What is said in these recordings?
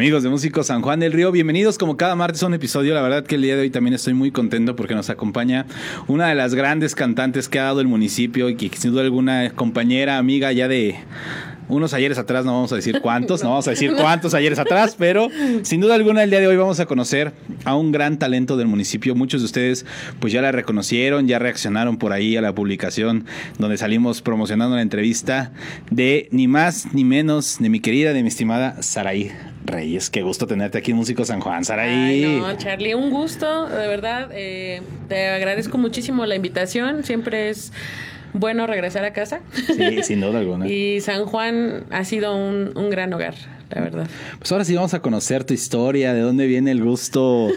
Amigos de Músico San Juan del Río, bienvenidos como cada martes a un episodio. La verdad que el día de hoy también estoy muy contento porque nos acompaña una de las grandes cantantes que ha dado el municipio y que sin duda alguna compañera, amiga ya de unos ayeres atrás, no vamos a decir cuántos, no vamos a decir cuántos ayeres atrás, pero sin duda alguna el día de hoy vamos a conocer a un gran talento del municipio. Muchos de ustedes pues ya la reconocieron, ya reaccionaron por ahí a la publicación donde salimos promocionando la entrevista de ni más ni menos de mi querida, de mi estimada Saraí Reyes. Qué gusto tenerte aquí en Músico San Juan, Saraí. Ay, no, Charlie, un gusto, de verdad. eh, te agradezco muchísimo la invitación. Siempre es bueno regresar a casa. Sí, sin duda alguna. Y San Juan ha sido un, un gran hogar, la verdad. Pues ahora sí vamos a conocer tu historia, de dónde viene el gusto.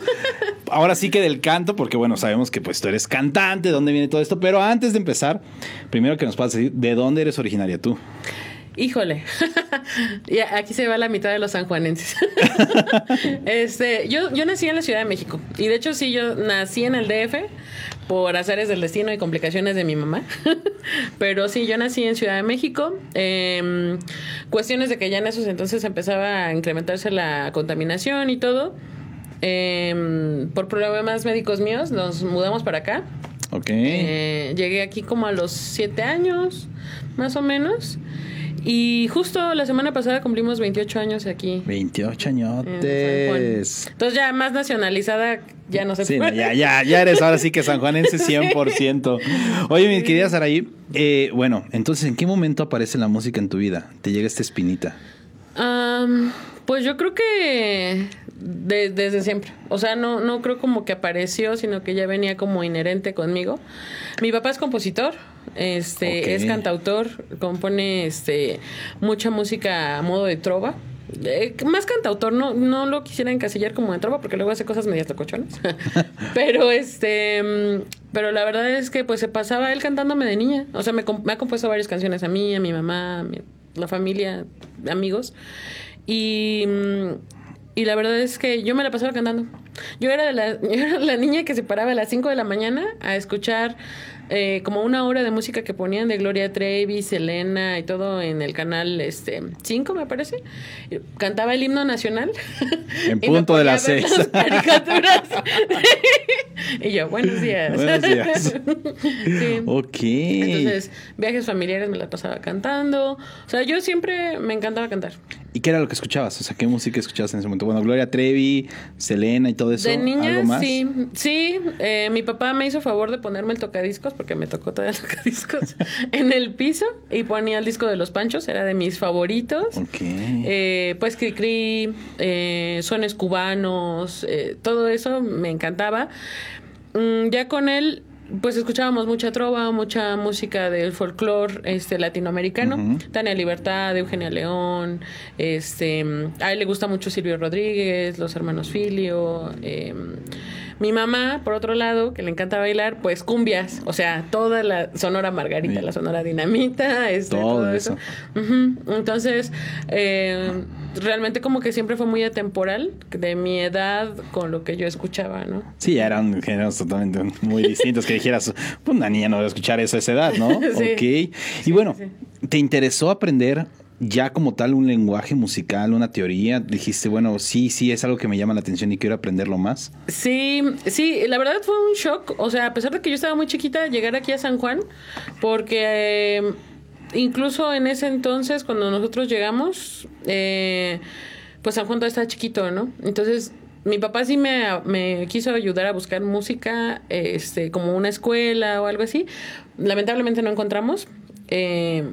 Ahora sí que del canto, porque bueno, sabemos que pues tú eres cantante, de dónde viene todo esto, pero antes de empezar, primero que nos puedas decir, ¿de dónde eres originaria tú? Híjole, y aquí se va la mitad de los sanjuanenses. este, yo, yo nací en la Ciudad de México y de hecho sí, yo nací en el DF por azares del destino y complicaciones de mi mamá. Pero sí, yo nací en Ciudad de México. Eh, cuestiones de que ya en esos entonces empezaba a incrementarse la contaminación y todo. Eh, por problemas médicos míos nos mudamos para acá. Ok. Eh, llegué aquí como a los siete años, más o menos. Y justo la semana pasada cumplimos 28 años aquí. 28 en San Juan. añotes. Entonces ya más nacionalizada, ya no se Sí, no, puede. ya, ya, ya eres ahora sí que sanjuanense 100%. Oye, mi querida Saraí, eh, bueno, entonces, ¿en qué momento aparece la música en tu vida? ¿Te llega esta espinita? Pues yo creo que de- desde siempre. O sea, no, no creo como que apareció, sino que ya venía como inherente conmigo. Mi papá es compositor, este, es cantautor, compone este mucha música a modo de trova. Eh, más cantautor, no, no lo quisiera encasillar como de trova porque luego hace cosas medias tocochonas. pero este mm, pero la verdad es que pues se pasaba él cantándome de niña. O sea, me, ha compuesto varias canciones a mí, a mi mamá, la familia, amigos. Y, mm, y la verdad es que yo me la pasaba cantando. Yo era, la, yo era la niña que se paraba a las 5 de la mañana a escuchar eh, como una hora de música que ponían de Gloria Trevi, Selena y todo en el canal este 5, me parece. Cantaba el himno nacional. En punto de las ver seis. las caricaturas. y yo, buenos días. Buenos días. sí. Ok. Entonces, viajes familiares me la pasaba cantando. O sea, yo siempre me encantaba cantar. ¿Y qué era lo que escuchabas? O sea, ¿qué música escuchabas en ese momento? Bueno, Gloria Trevi, Selena y todo eso. De niña, ¿Algo más? sí. Sí, eh, mi papá me hizo favor de ponerme el tocadiscos, porque me tocó todavía el tocadiscos, en el piso y ponía el disco de los Panchos, era de mis favoritos. Ok. Eh, pues Cricri, eh, sones cubanos, eh, todo eso me encantaba. Mm, ya con él, pues escuchábamos mucha trova, mucha música del folclore este, latinoamericano. Ujú. Tania Libertad, Eugenia León, este, a él le gusta mucho Silvio Rodríguez, los hermanos Filio. eh, mi mamá, por otro lado, que le encanta bailar, pues cumbias, o sea, toda la Sonora Margarita, Sí. la Sonora Dinamita, este, Todo todo, eso. Entonces, eh, realmente como que siempre fue muy atemporal de mi edad con lo que yo escuchaba, ¿no? Sí, eran géneros totalmente muy distintos que dijeras, pues una niña no va a escuchar eso a esa edad, ¿no? Sí. Ok. Y bueno. ¿te interesó aprender ya como tal un lenguaje musical, una teoría? Dijiste, bueno, sí, sí, es algo que me llama la atención y quiero aprenderlo más. Sí, sí, la verdad fue un shock. O sea, a pesar de que yo estaba muy chiquita, llegar aquí a San Juan, porque eh, incluso en ese entonces, cuando nosotros llegamos, eh, pues San Juan todavía estaba chiquito, ¿no? Entonces, mi papá sí me, me quiso ayudar a buscar música, este, como una escuela o algo así. Lamentablemente no encontramos. Eh,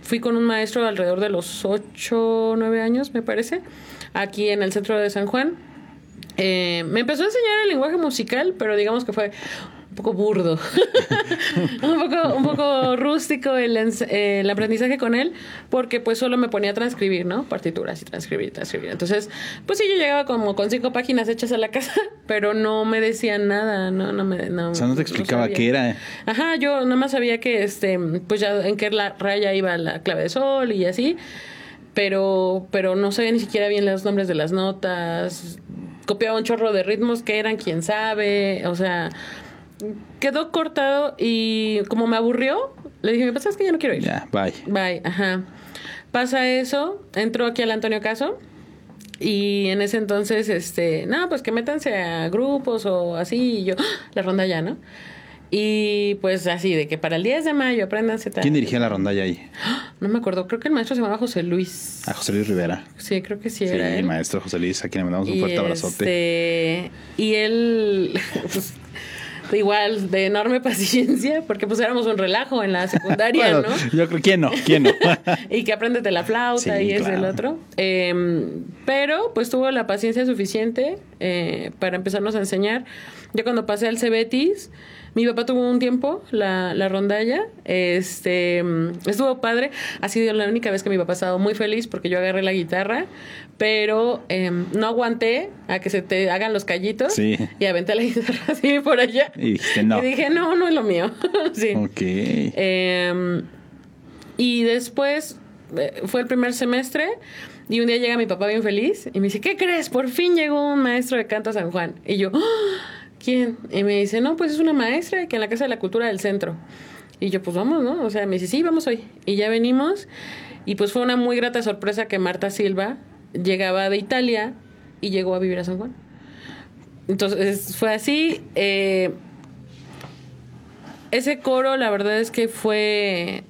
fui con un maestro alrededor de los 8 o 9 años, me parece, aquí en el centro de San Juan. Eh, me empezó a enseñar el lenguaje musical, pero digamos que fue un poco burdo, un, poco, un poco rústico el, el aprendizaje con él, porque pues solo me ponía a transcribir, ¿no? Partituras y transcribir, transcribir. Entonces, pues sí, yo llegaba como con cinco páginas hechas a la casa, pero no me decían nada, no, no me... No, O sea, no te explicaba qué era. Ajá, yo nada más sabía que, este, pues ya en qué la raya iba la clave de sol y así, pero, pero no sabía ni siquiera bien los nombres de las notas, copiaba un chorro de ritmos que eran quién sabe, o sea, quedó cortado y como me aburrió, le dije, pues es que ya no quiero ir. Ya, bye. Bye, ajá. Pasa eso, entró aquí al Antonio Caso Y en ese entonces, este, no, pues que métanse a grupos o así, y yo, ¡ah! la rondalla, ¿no? Y pues así, de que para el 10 de mayo apréndanse tal. ¿Quién dirigía la rondalla ahí? No me acuerdo, creo que el maestro se llamaba José Luis. A José Luis Rivera. Sí, creo que sí, Sí, era él. maestro José Luis, a quien le mandamos un Y, fuerte abrazote. este, y él, pues, igual, de enorme paciencia, porque pues éramos un relajo en la secundaria, Bueno, ¿no? yo creo, ¿quién no? ¿Quién no? y que apréndete la flauta Sí, y es el claro. otro. Eh, pero pues tuvo la paciencia suficiente eh, para empezarnos a enseñar. Yo cuando pasé al Cebetis, mi papá tuvo un tiempo la, la rondalla. Este estuvo padre. Ha sido la única vez que mi papá ha estado muy feliz porque yo agarré la guitarra. Pero eh, no aguanté a que se te hagan los callitos. Sí. Y aventé la guitarra así por allá. Y dijiste, no. Y dije, no, no es lo mío. sí. Ok. Eh, y después eh, fue el primer semestre y un día llega mi papá bien feliz y me dice, ¿qué crees? Por fin llegó un maestro de canto a San Juan. Y yo, "Ah, ¿quién? Y me dice, no, pues es una maestra que en la Casa de la Cultura del Centro. Y yo, pues vamos, ¿no? O sea, me dice, sí, vamos hoy. Y ya venimos. Y pues fue una muy grata sorpresa que Marta Silva llegaba de Italia y llegó a vivir a San Juan. Entonces fue así. eh, ese coro, la verdad es que fue,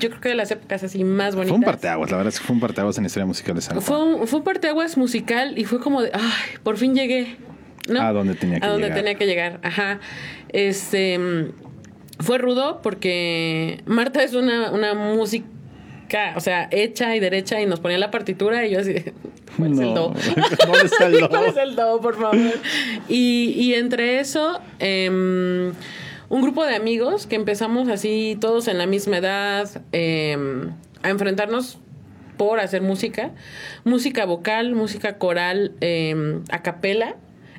yo creo que de las épocas así más bonitas. Fue un parteaguas, la verdad es que fue un parteaguas en la historia musical de San Juan. Fue un, fue un parteaguas musical y fue como de, ay, por fin llegué. ¿No? A donde tenía que A donde llegar. tenía que llegar, ajá. Este, fue rudo porque Marta es una, una música, o sea, hecha y derecha y nos ponía la partitura y yo así, ¿cuál es el No. do? ¿Dónde está el do? ¿Cuál es el do, por favor? Y, y entre eso, em, un grupo de amigos que empezamos así, todos en la misma edad, em, a enfrentarnos por hacer música, música vocal, música coral, em, a capela,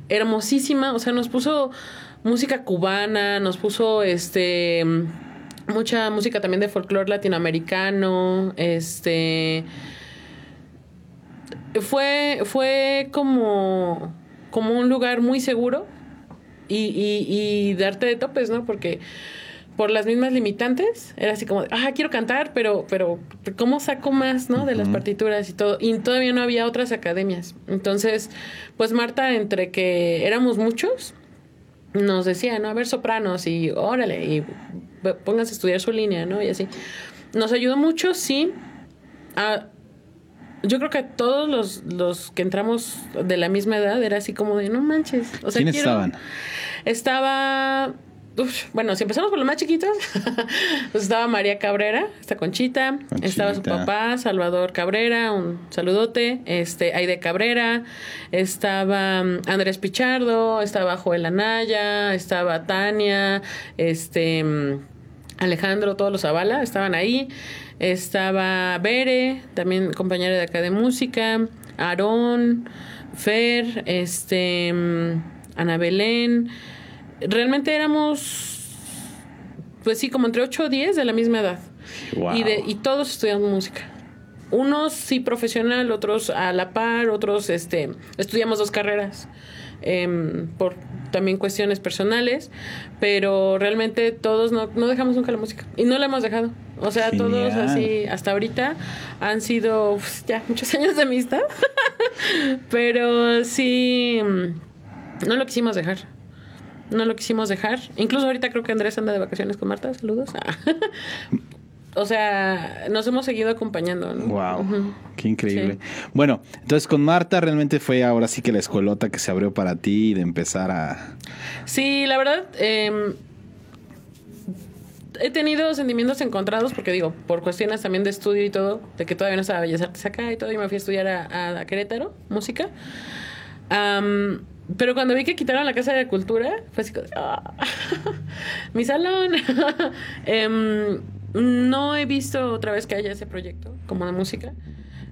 hermosísima, o sea, nos puso música cubana, nos puso este mucha música también de folclore latinoamericano, este fue, fue como, como un lugar muy seguro y, y, y darte de topes, ¿no? Porque por las mismas limitantes, era así como, ah, quiero cantar, pero, pero, ¿cómo saco más, no? De las partituras y todo. Y todavía no había otras academias. Entonces, pues Marta, entre que éramos muchos, nos decía, ¿no? A ver, sopranos y órale, y pónganse a estudiar su línea, ¿no? Y así. Nos ayudó mucho, sí. A, yo creo que a todos los, los que entramos de la misma edad era así como de, no manches. O sea, ¿Quiénes quiero- estaban? Estaba. Uf, bueno, si empezamos por los más chiquitos, pues estaba María Cabrera, esta Conchita, Conchita. estaba su papá, Salvador Cabrera, un saludote, este, Aide Cabrera, estaba mm, Andrés Pichardo, estaba Joel Anaya, estaba Tania, este mm, Alejandro, todos los Zavala estaban ahí. Estaba Bere, también compañera de acá de música, Aarón, Fer, este mm, Ana Belén. Realmente éramos, pues sí, como entre 8 o 10 de la misma edad. Wow. Y, de, y todos estudiamos música. Unos sí profesional, otros a la par, otros este, estudiamos dos carreras em, por también cuestiones personales, pero realmente todos no, no dejamos nunca la música y no la hemos dejado. O sea, todos así, hasta ahorita han sido uf, ya muchos años de amistad, pero sí, mm, no lo quisimos dejar. No lo quisimos dejar. Incluso ahorita creo que Andrés anda de vacaciones con Marta. Saludos. Ah. o sea, nos hemos seguido acompañando. ¿no? Wow, qué increíble. Sí. Bueno, entonces con Marta realmente fue ahora sí que la escuelota que se abrió para ti de empezar a... Sí, la verdad, eh, he tenido sentimientos encontrados porque digo, por cuestiones también de estudio y todo, de que todavía no estaba Bellas Artes acá y todo, y me fui a estudiar a, a Querétaro, música. Am, pero cuando vi que quitaron la Casa de Cultura, fue así como, "Ah, mi salón. Em, no he visto otra vez que haya ese proyecto como de música.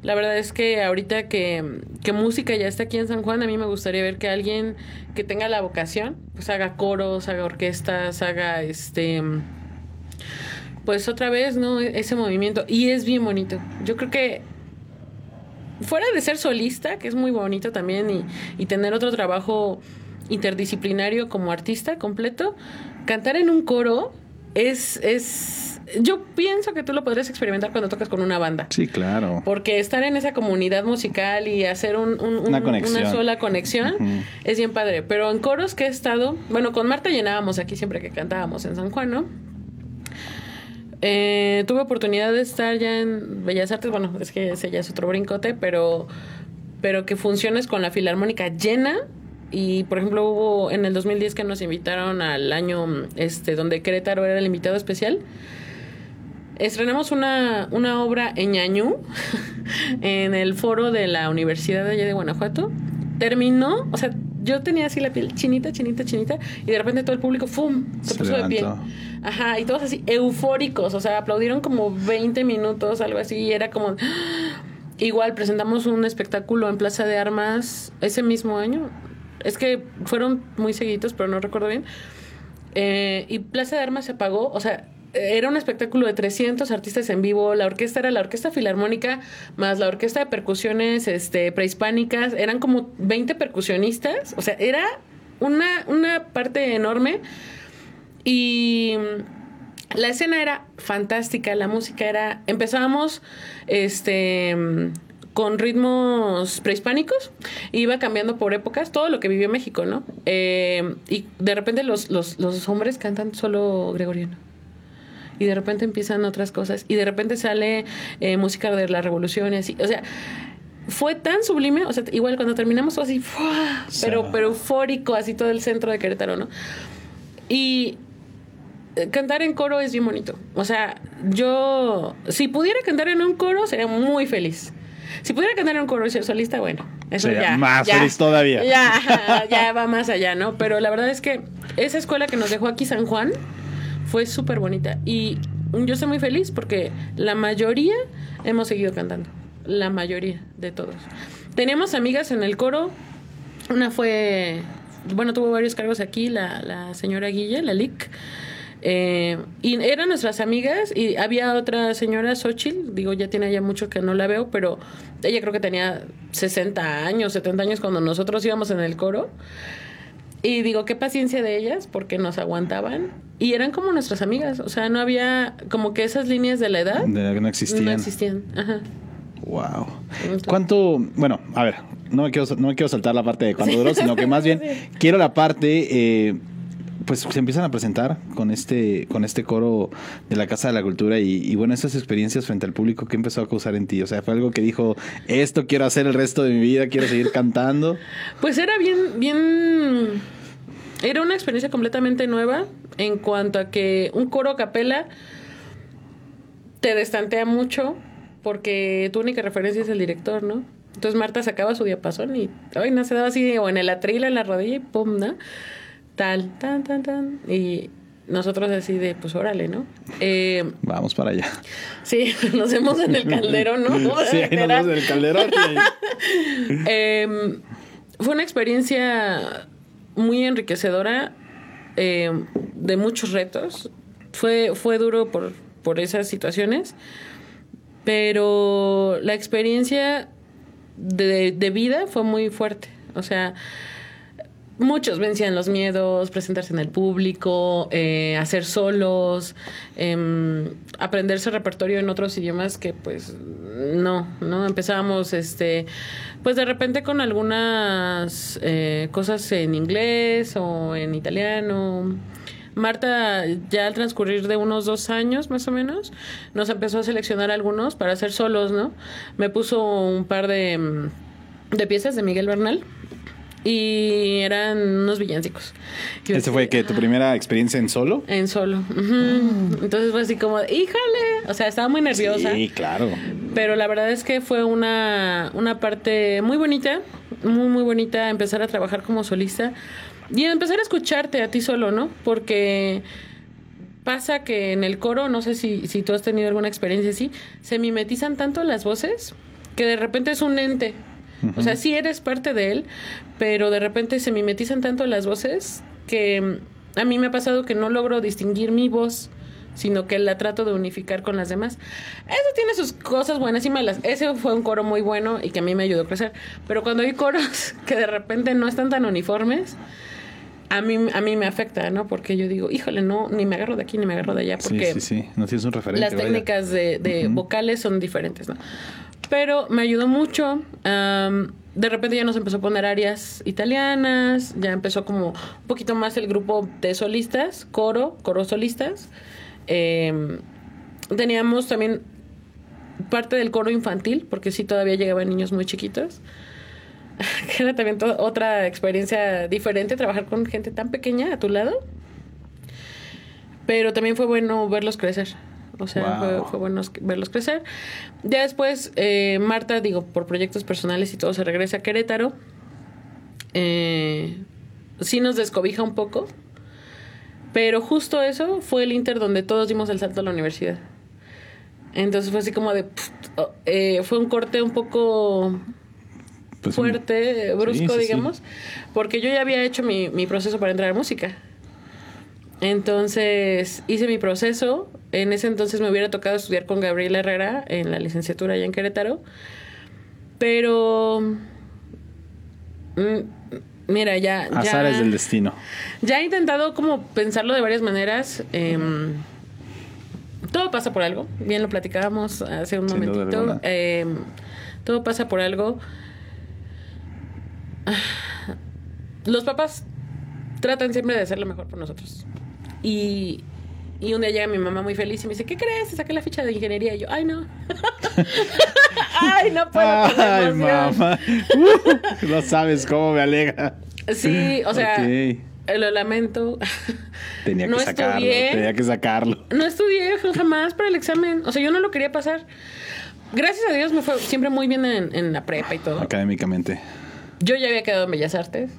La verdad es que ahorita que, que música ya está aquí en San Juan, a mí me gustaría ver que alguien que tenga la vocación, pues haga coros, haga orquestas, haga este pues otra vez, ¿no? Ese movimiento. Y es bien bonito. Yo creo que fuera de ser solista, que es muy bonito también, y, y tener otro trabajo interdisciplinario como artista completo, cantar en un coro es, es, yo pienso que tú lo podrías experimentar cuando tocas con una banda. Sí, claro. Porque estar en esa comunidad musical y hacer un, un- un- Una sola conexión es bien padre. Pero en coros que he estado, bueno, con Marta llenábamos aquí siempre que cantábamos en San Juan, ¿no? Eh, tuve oportunidad de estar ya en Bellas Artes, bueno, es que ese ya es otro brincote, pero, pero que funciones con la filarmónica llena. Y por ejemplo, hubo en el 2010 que nos invitaron al año este donde Querétaro era el invitado especial. Estrenamos una, una obra en Ñañú, en el foro de la Universidad de allá de Guanajuato. Terminó, o sea, yo tenía así la piel chinita, chinita, chinita, y de repente todo el público, ¡fum! Se, Se puso de pie. levantó. Ajá, y todos así eufóricos, o sea, aplaudieron como 20 minutos, algo así, y era como... Igual presentamos un espectáculo en Plaza de Armas ese mismo año. Es que fueron muy seguidos, pero no recuerdo bien. Eh, y Plaza de Armas se apagó, o sea, era un espectáculo de 300 artistas en vivo, la orquesta era la orquesta filarmónica más la orquesta de percusiones este, prehispánicas, eran como 20 percusionistas, o sea, era una, una parte enorme. Y la escena era fantástica, la música era, empezábamos este con ritmos prehispánicos, iba cambiando por épocas, todo lo que vivió México, ¿no? Eh, y de repente los, los, los hombres cantan solo gregoriano y de repente empiezan otras cosas y de repente sale eh, música de la revolución y así, o sea, fue tan sublime, o sea, igual cuando terminamos fue así, pero pero eufórico así todo el centro de Querétaro, ¿no? Y eh, cantar en coro es bien bonito. O sea, yo si pudiera cantar en un coro sería muy feliz. Si pudiera cantar en un coro y ser solista, bueno, eso Sería ya. más ya, feliz todavía. Ya, ya va más allá, ¿no? Pero la verdad es que esa escuela que nos dejó aquí San Juan fue súper bonita. Y yo estoy muy feliz porque la mayoría hemos seguido cantando. La mayoría de todos. Teníamos amigas en el coro. Una fue, bueno, tuvo varios cargos aquí, la, la señora Guille, la LIC. Eh, y eran nuestras amigas y había otra señora, Xochitl, digo, ya tiene ya mucho que no la veo, pero ella creo que tenía 60 años, 70 años cuando nosotros íbamos en el coro. Y digo, qué paciencia de ellas, porque nos aguantaban. Y eran como nuestras amigas, o sea, no había como que esas líneas de la edad. De- no existían. No existían, ajá. Wow. ¿Cuánto? Bueno, a ver, no me quiero, no me quiero saltar la parte de cuánto duró, sino que más bien quiero la parte, eh, pues se empiezan a presentar con este, con este coro de la Casa de la Cultura y, y bueno, esas experiencias frente al público, ¿qué empezó a causar en ti? O sea, fue algo que dijo, esto quiero hacer el resto de mi vida, quiero seguir cantando. Pues era bien, bien. Era una experiencia completamente nueva en cuanto a que un coro a capela te destantea mucho porque tu única referencia es el director, ¿no? Entonces Marta sacaba su diapasón y ay, no se daba así, o en el atril, en la rodilla y pum, ¿no? Tal, tan, tan, tan. Y nosotros así de, pues órale, ¿no? Eh, Vamos para allá. sí, nos vemos en el calderón, ¿no? Sí, ahí nos vemos en el calderón. Eh, fue una experiencia muy enriquecedora, eh, de muchos retos. Fue, fue duro por, por esas situaciones, pero la experiencia de, de vida fue muy fuerte. O sea, muchos vencían los miedos, presentarse en el público, eh, hacer solos, em, aprenderse repertorio en otros idiomas que pues no, no empezábamos este pues de repente con algunas eh, cosas en inglés o en italiano. Marta, ya al transcurrir de unos dos años más o menos, nos empezó a seleccionar algunos para hacer solos, ¿no? Me puso un par de, de piezas de Miguel Bernal y eran unos villancicos. Yo ¿Este fue que tu primera experiencia en solo? En solo. ujú. Entonces fue así como, híjole, o sea, estaba muy nerviosa. Sí, claro. Pero la verdad es que fue una, una parte muy bonita, muy, muy bonita empezar a trabajar como solista y empezar a escucharte a ti solo, ¿no? Porque pasa que en el coro, no sé si, si tú has tenido alguna experiencia así, se mimetizan tanto las voces que de repente es un ente. O sea, sí eres parte de él, pero de repente se mimetizan tanto las voces que mm, a mí me ha pasado que no logro distinguir mi voz, sino que la trato de unificar con las demás. Eso tiene sus cosas buenas y malas. Ese fue un coro muy bueno y que a mí me ayudó a crecer. Pero cuando hay coros que de repente no están tan uniformes, a mí, a mí me afecta, ¿no? Porque yo digo, híjole, no, ni me agarro de aquí ni me agarro de allá. Porque sí, sí, sí. No tienes un referente. las vaya. técnicas de, de vocales son diferentes, ¿no? Pero me ayudó mucho. de repente ya nos empezó a poner áreas italianas, ya empezó como un poquito más el grupo de solistas, coro, coro solistas. Em, teníamos también parte del coro infantil, porque sí todavía llegaban niños muy chiquitos. Era también otra experiencia diferente trabajar con gente tan pequeña a tu lado. Pero también fue bueno verlos crecer. O sea, Wow. fue, fue bueno verlos crecer. Ya después, eh, Marta, digo, por proyectos personales y todo, se regresa a Querétaro. Eh, sí nos descobija un poco. Pero justo eso fue el Inter donde todos dimos el salto a la universidad. Entonces fue así como de... pff, oh, eh, fue un corte un poco Pues, fuerte, brusco, sí, sí. digamos, porque yo ya había hecho mi, mi proceso para entrar a música. Entonces hice mi proceso. En ese entonces me hubiera tocado estudiar con Gabriela Herrera en la licenciatura allá en Querétaro. Pero. mm, Mira, ya. ya Azares del destino. ya he intentado como pensarlo de varias maneras. em, todo pasa por algo. Bien lo platicábamos hace un Sin momentito. Em, todo pasa por algo. Los papás tratan siempre de hacer lo mejor por nosotros. Y, y un día llega mi mamá muy feliz y me dice, ¿qué crees? Te saqué la ficha de ingeniería. Y yo, ay, no. ay, no puedo. Ay, emoción". mamá. Uh, no sabes cómo me alegra. Sí, o sea, Ok. eh, lo lamento. Tenía que sacarlo. estudié. Tenía que sacarlo. No estudié jamás para el examen. O sea, yo no lo quería pasar. Gracias a Dios me fue siempre muy bien en, en la prepa y todo. Académicamente. Yo ya había quedado en Bellas Artes.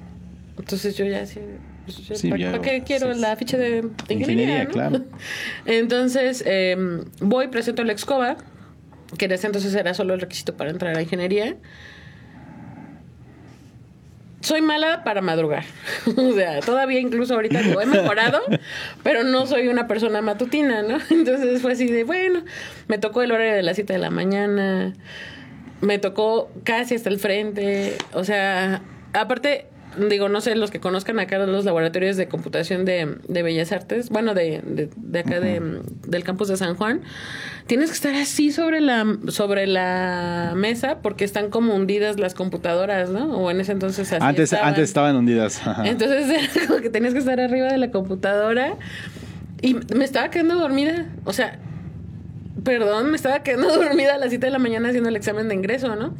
Entonces yo ya así. Sí, ¿Para, qué quiero sí, la ficha de, de ingeniería? Ingeniería, no? claro. Entonces eh, voy, presento la Excoba, que en ese entonces era solo el requisito para entrar a ingeniería. Soy mala para madrugar. o sea, todavía incluso ahorita lo he mejorado, pero no soy una persona matutina, ¿no? Entonces fue así de, bueno, me tocó el horario de las 7 de la mañana, me tocó casi hasta el frente, o sea, aparte, digo, no sé, los que conozcan acá los laboratorios de computación de, de Bellas Artes, bueno, de, de, de acá de, del campus de San Juan, tienes que estar así sobre la, sobre la mesa porque están como hundidas las computadoras, ¿no? O en ese entonces así Antes, estaban. antes estaban hundidas. Entonces era como que tenías que estar arriba de la computadora y me estaba quedando dormida. O sea, perdón, me estaba quedando dormida a las 7 de la mañana haciendo el examen de ingreso, ¿no?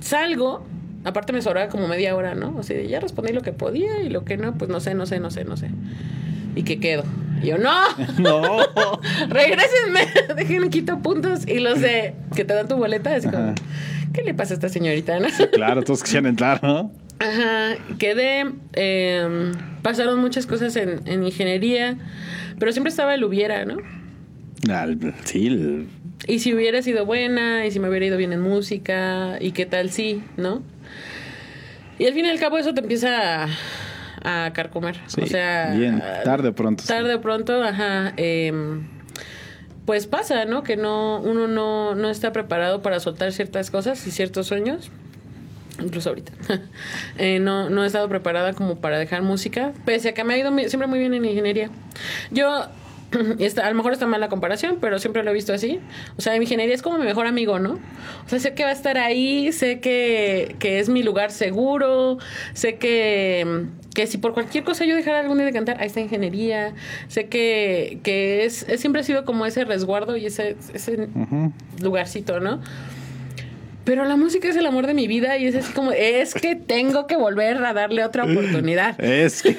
Salgo, aparte me sobraba como media hora, ¿no? O sea, ya respondí lo que podía y lo que no, pues no sé, no sé, no sé, no sé. ¿Y qué quedo? Y yo, no, no. regrésenme, dejen quito puntos y los de que te dan tu boleta, así como. ¿qué le pasa a esta señorita? no? Claro, todos quisieran entrar, ¿no? Ajá, quedé. eh, pasaron muchas cosas en, en ingeniería, pero siempre estaba el hubiera, ¿no? Al- sí, el- Y si hubiera sido buena, y si me hubiera ido bien en música, y qué tal sí, ¿no? Y al fin y al cabo eso te empieza a, a carcomer. sí, o sea, bien, tarde o pronto. sí. tarde o pronto, ajá. em, pues pasa, ¿no? Que no, uno no, no está preparado para soltar ciertas cosas y ciertos sueños. Incluso ahorita. Eh, no, no he estado preparada como para dejar música. Pese a que me ha ido muy- siempre muy bien en ingeniería. Yo, está, a lo mejor está mal la comparación, pero siempre lo he visto así. O sea, mi ingeniería es como mi mejor amigo, ¿no? O sea, sé que va a estar ahí, sé que, que es mi lugar seguro, sé que, que si por cualquier cosa yo dejara algún día de cantar, ahí está ingeniería. Sé que, que es, es- siempre ha sido como ese resguardo y ese, ese lugarcito, ¿no? Pero la música es el amor de mi vida y es así como, es que tengo que volver a darle otra oportunidad. Es que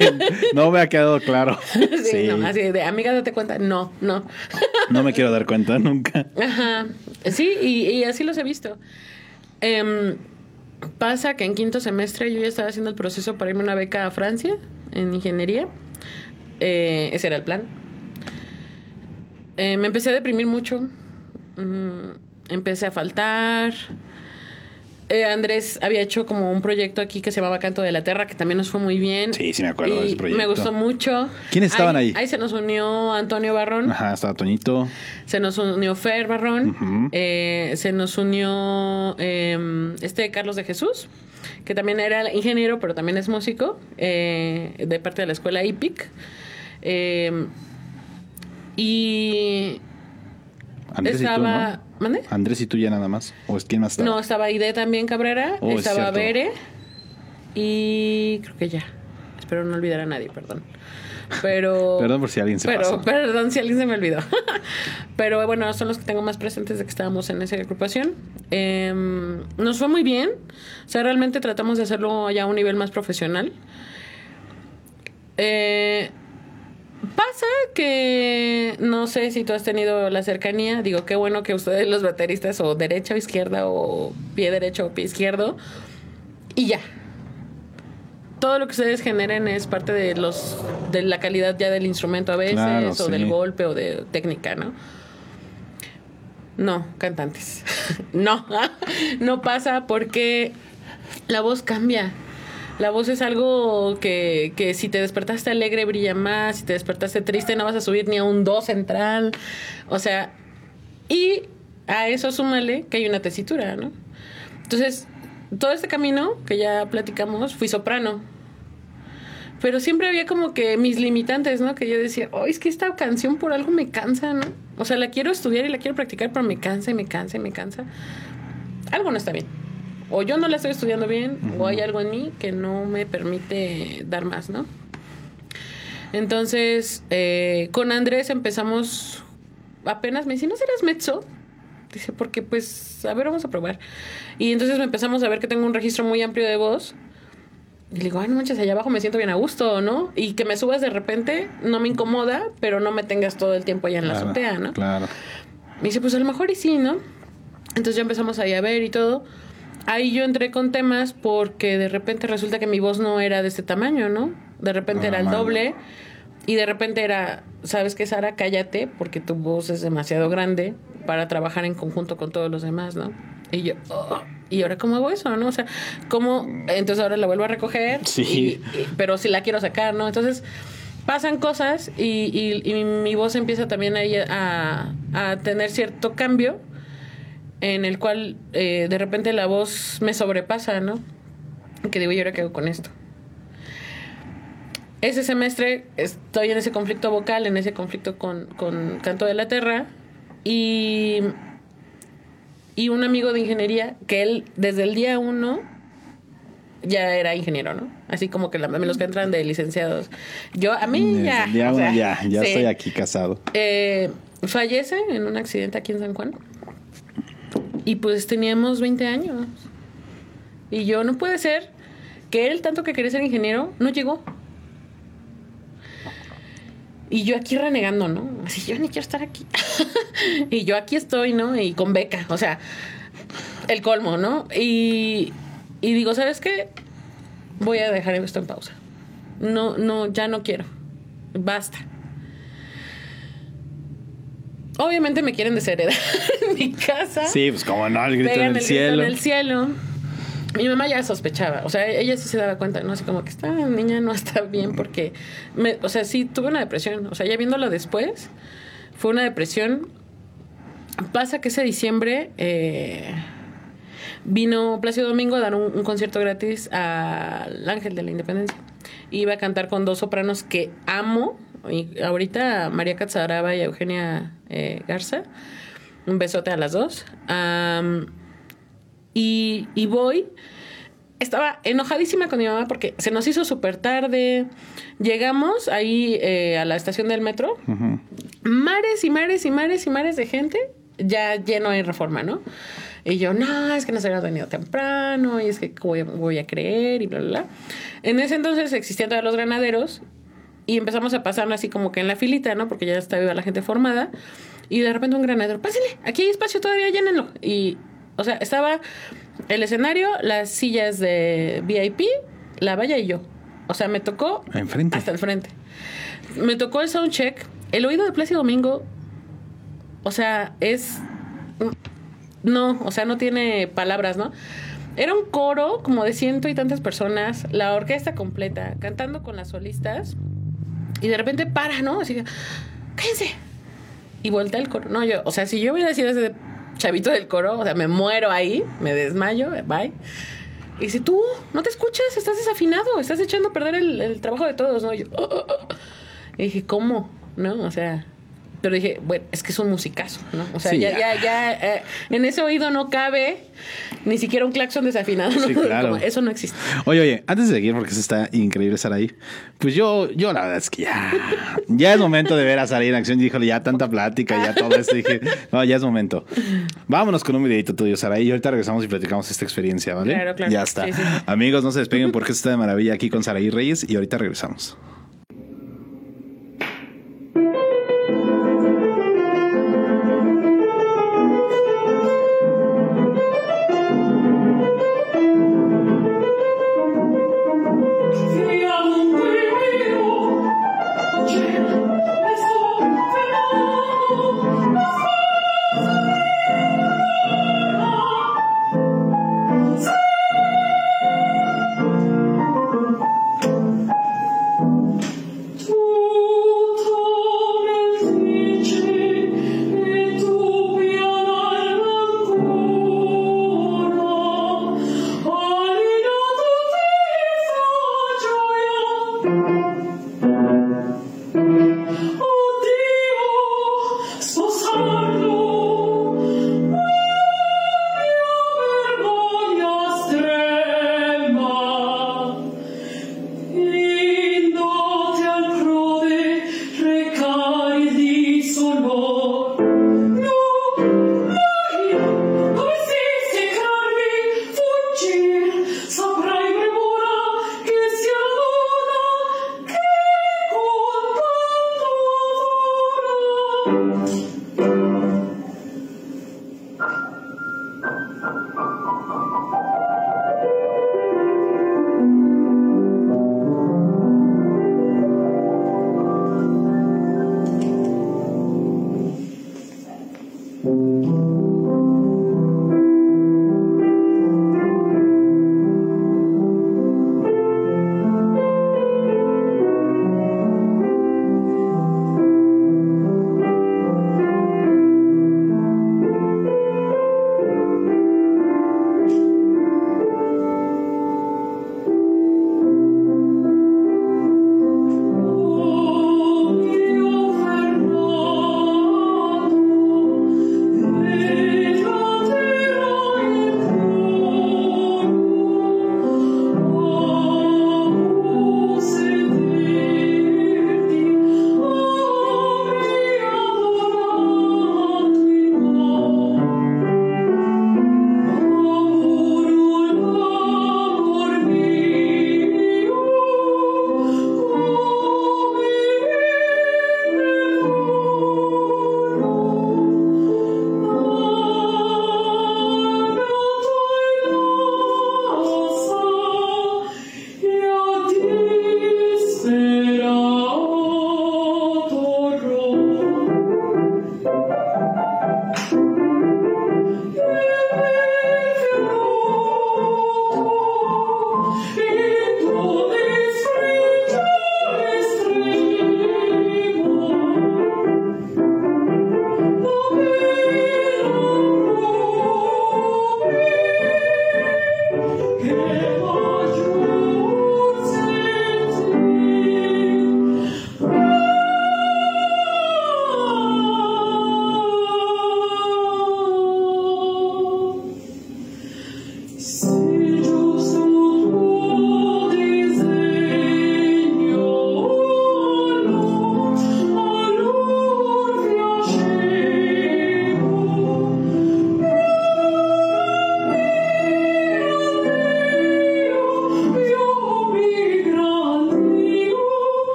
no me ha quedado claro. Sí, Sí, no, así de, amiga, date cuenta. No, no. no me quiero dar cuenta nunca. Ajá. Sí, y, y así los he visto. Em, pasa que en quinto semestre yo ya estaba haciendo el proceso para irme a una beca a Francia en ingeniería. Eh, ese era el plan. Eh, me empecé a deprimir mucho. Mm, empecé a faltar. Eh, Andrés había hecho como un proyecto aquí que se llamaba Canto de la Tierra, que también nos fue muy bien. Sí, sí me acuerdo de ese proyecto. Me gustó mucho. ¿Quiénes estaban ahí? Ahí se nos unió Antonio Barrón, Ajá, estaba Toñito. se nos unió Fer Barrón, eh, se nos unió eh, este Carlos de Jesús, que también era ingeniero, pero también es músico, eh, de parte de la escuela IPIC. Eh, y Andrés y tú, estaba... ¿no? ¿Mande? Andrés y tú ya nada más. ¿O es quién más estaba? No, estaba Ide también Cabrera, Oh, es estaba cierto. Bere y creo que ya. Espero no olvidar a nadie, perdón. Pero Perdón por si alguien se pero pasó. perdón si alguien se me olvidó. pero bueno, son los que tengo más presentes de que estábamos en esa agrupación. Em, nos fue muy bien. O sea, realmente tratamos de hacerlo ya a un nivel más profesional. Eh, Pasa que no sé si tú has tenido la cercanía. Digo, qué bueno que ustedes, los bateristas, o derecha o izquierda, o pie derecho o pie izquierdo, y ya. Todo lo que ustedes generen es parte de los de la calidad ya del instrumento a veces, Claro, o sí. del golpe, o de técnica, ¿no? No, cantantes. no, no pasa porque la voz cambia. La voz es algo que, que si te despertaste alegre brilla más, si te despertaste triste no vas a subir ni a un do central. O sea, y a eso súmale que hay una tesitura, ¿no? Entonces, todo este camino que ya platicamos, fui soprano. Pero siempre había como que mis limitantes, ¿no? Que yo decía, oh, es que esta canción por algo me cansa, ¿no? O sea, la quiero estudiar y la quiero practicar, pero me cansa y me cansa y me cansa. Algo no está bien. O yo no la estoy estudiando bien, o hay algo en mí que no me permite dar más, ¿no? Entonces, eh, con Andrés empezamos, apenas me dice, ¿no serás mezzo? Dice, porque pues, a ver, vamos a probar. Y entonces empezamos a ver que tengo un registro muy amplio de voz. Y le digo, ay, no manches, allá abajo me siento bien a gusto, ¿no? Y que me subas de repente no me incomoda, pero no me tengas todo el tiempo allá en la azotea, ¿no? Claro. Me dice, pues a lo mejor y sí, ¿no? Entonces ya empezamos ahí a ver y todo. Ahí yo entré con temas porque de repente resulta que mi voz no era de este tamaño, ¿no? De repente Ah, era el doble y de repente era, ¿sabes qué, Sara? Cállate porque tu voz es demasiado grande para trabajar en conjunto con todos los demás, ¿no? Y yo, "Oh, ¿y ahora cómo hago eso, no? O sea, ¿cómo? Entonces ahora la vuelvo a recoger, Sí. y- y- pero si la quiero sacar, ¿no? Entonces pasan cosas y, y- y mi voz empieza también ahí a, a tener cierto cambio en el cual eh, de repente la voz me sobrepasa, ¿no? Que digo, ¿y ahora qué hago con esto? Ese semestre estoy en ese conflicto vocal, en ese conflicto con, con Canto de la Terra y, y un amigo de ingeniería que él desde el día uno ya era ingeniero, ¿no? Así como que la- los que entran de licenciados. Yo, a mí ya. Desde el día uno sea, ya, ya sí. estoy aquí casado. Eh, fallece en un accidente aquí en San Juan. Y pues teníamos 20 años. Y yo, no puede ser que él, tanto que quería ser ingeniero, no llegó. Y yo aquí renegando, ¿no? Así, yo ni quiero estar aquí. y yo aquí estoy, ¿no? Y con beca, o sea, el colmo, ¿no? Y, y digo, ¿sabes qué? Voy a dejar esto en pausa. No, no, ya no quiero. Basta. Obviamente me quieren desheredar en mi casa. Sí, pues como no, el grito Pegan en el, el grito cielo. en el cielo. Mi mamá ya sospechaba, o sea, ella sí se daba cuenta, ¿no? Así como que esta niña no está bien porque, me, o sea, sí tuve una depresión, o sea, ya viéndolo después, fue una depresión. Pasa que ese diciembre eh, vino Plácido Domingo a dar un, un concierto gratis al Ángel de la Independencia. Iba a cantar con dos sopranos que amo, y ahorita María Catzaraba y Eugenia eh, Garza. Un besote a las dos. Y, y voy. Estaba enojadísima con mi mamá porque se nos hizo súper tarde. Llegamos ahí eh, a la estación del metro. Mares y mares y mares y mares de gente. Ya lleno en reforma, ¿no? Y yo, no, es que nos habíamos venido temprano y es que voy, voy a creer y bla, bla, bla. En ese entonces existían todos los granaderos y empezamos a pasar así como que en la filita, ¿no? Porque ya estaba la gente formada. Y de repente un granadero, pásale, aquí hay espacio todavía, llénenlo. Y, o sea, estaba el escenario, las sillas de VIP, la valla y yo. O sea, me tocó Enfrente. hasta el frente. Me tocó el soundcheck. El oído de Plácido Domingo, o sea, es... No, o sea, no tiene palabras, ¿no? Era un coro como de ciento y tantas personas, la orquesta completa, cantando con las solistas. Y de repente para, ¿no? Así que, cállense. Y voltea el coro. No, yo, o sea, si yo hubiera sido ese chavito del coro, o sea, me muero ahí, me desmayo, bye. Y dice, tú, no te escuchas, estás desafinado, estás echando a perder el, trabajo de todos, ¿no? Yo, "Oh, oh, oh". Y dije, ¿cómo? ¿No? O sea, pero dije, bueno, es que es un musicazo, ¿no? O sea, Sí, ya, ya. ya, eh, en ese oído no cabe ni siquiera un claxon desafinado, ¿no? Sí, claro. Como, eso no existe. Oye, oye, antes de seguir, porque eso está increíble estar ahí, pues yo, yo la verdad es que ya, ya es momento de ver a Saraí en acción. Y híjole, ya tanta plática, ya todo esto. Dije, no, ya es momento. Vámonos con un videito tuyo, Saraí, y ahorita regresamos y platicamos esta experiencia, ¿vale? Claro, claro. Ya está. Sí. Amigos, no se despeguen porque esto está de maravilla aquí con Saraí Reyes y ahorita regresamos.